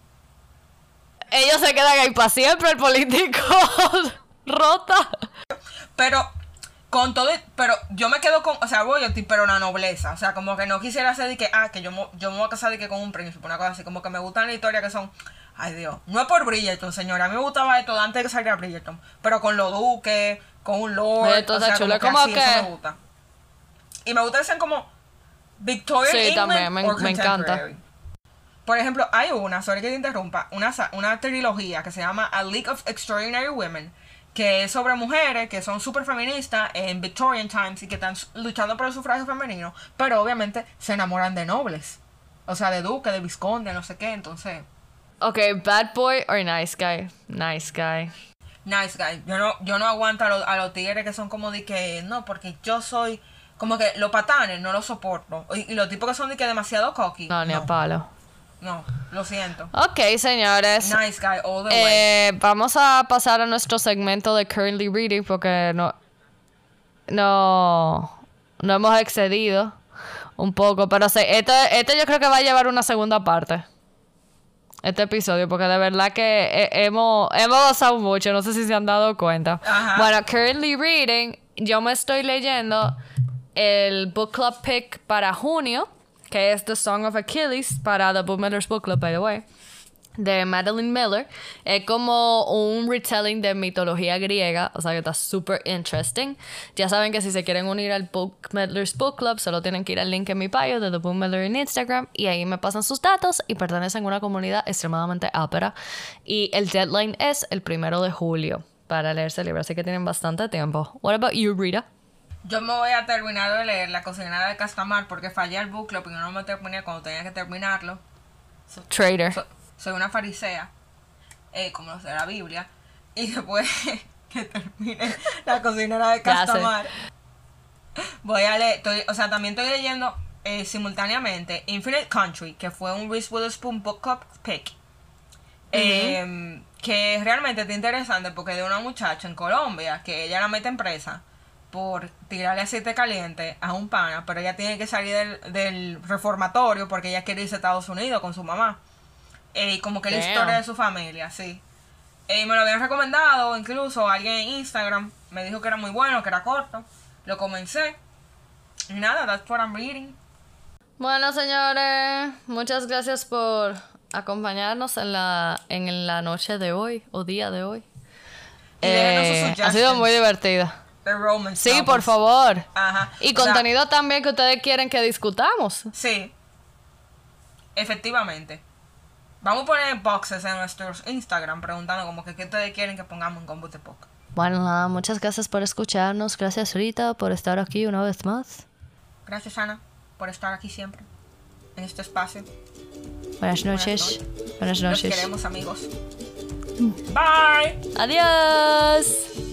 Ellos se quedan ahí para siempre, el político. Rota. Pero con todo, pero yo me quedo con, o sea, royalty, pero la nobleza, o sea, como que no quisiera hacer de que, ah, que yo, yo me voy a casar de que con un príncipe, una cosa así, como que me gustan las historias que son, ay Dios, no es por Bridgerton, señora, a mí me gustaba esto antes de que saliera Bridgerton, pero con los duques, con un lord, Esto o sea, chulo, como que así, que- eso me gusta. Y me gusta que sean como Victorian Sí, England también, me- me encanta. Por ejemplo, hay una, sorry que te interrumpa, una, una trilogía que se llama A League of Extraordinary Women, que es sobre mujeres que son súper feministas en Victorian Times y que están luchando por el sufragio femenino, pero obviamente se enamoran de nobles. O sea, de duque, de visconde, no sé qué, entonces... Ok, bad boy or nice guy? Nice guy. Nice guy. Yo no, yo no aguanto a, los- a los tigres que son como de que, no, porque yo soy... Como que los patanes no los soporto. Y, y los tipos que son de que demasiado cocky. No, ni a no, palo. No, lo siento. Ok, señores. Nice guy all the way. Eh, vamos a pasar a nuestro segmento de currently reading porque no no no hemos excedido un poco, pero se, este, este yo creo que va a llevar una segunda parte. Este episodio, porque de verdad que he- hemos, hemos gozado mucho, no sé si se han dado cuenta. Ajá. Bueno, currently reading, yo me estoy leyendo el book club pick para junio, que es The Song of Achilles, para The Book Miller's Book Club, by the way de Madeline Miller. Es como un retelling de mitología griega, o sea que está súper interesting. Ya saben que si se quieren unir al Book Book Club, solo tienen que ir al link en mi bio de The Book en Instagram y ahí me pasan sus datos y pertenecen a una comunidad extremadamente ápera. Y el deadline es el primero de julio para leerse el libro, así que tienen bastante tiempo. What about you, Rita? Yo me voy a terminar de leer La cocinera de Castamar porque fallé el book club y no me terminé cuando tenía que terminarlo. Trader. So- soy una farisea, eh, como lo de la Biblia. Y después que termine La cocinera de sé. Castamar, voy a leer, estoy- o sea, también estoy leyendo eh, simultáneamente Infinite Country, que fue un Reese Witherspoon Book Club pick. Eh, que realmente está interesante porque de una muchacha en Colombia que ella la mete en presa por tirarle aceite caliente a un pana, pero ella tiene que salir del, del reformatorio porque ella quiere irse a Estados Unidos con su mamá. Eh, y como que la Damn. historia de su familia, sí. Eh, me lo habían recomendado, incluso alguien en Instagram me dijo que era muy bueno, que era corto. Lo comencé. Y nada, that's what I'm reading. Bueno, señores, muchas gracias por acompañarnos en la, en la noche de hoy o día de hoy. Eh, ha sido muy divertida. The romance Sí, novels. por favor. Ajá. Y O sea, contenido también que ustedes quieren que discutamos. Sí. Efectivamente. Vamos a poner boxes en nuestros Instagram preguntando como que qué ustedes quieren que pongamos en Combo de Poca. Bueno, nada, muchas gracias por escucharnos. Gracias, Rita, por estar aquí una vez más. Gracias, Ana, por estar aquí siempre. En este espacio. Buenas noches. Buenas Los noches. queremos, amigos. Bye. Adiós.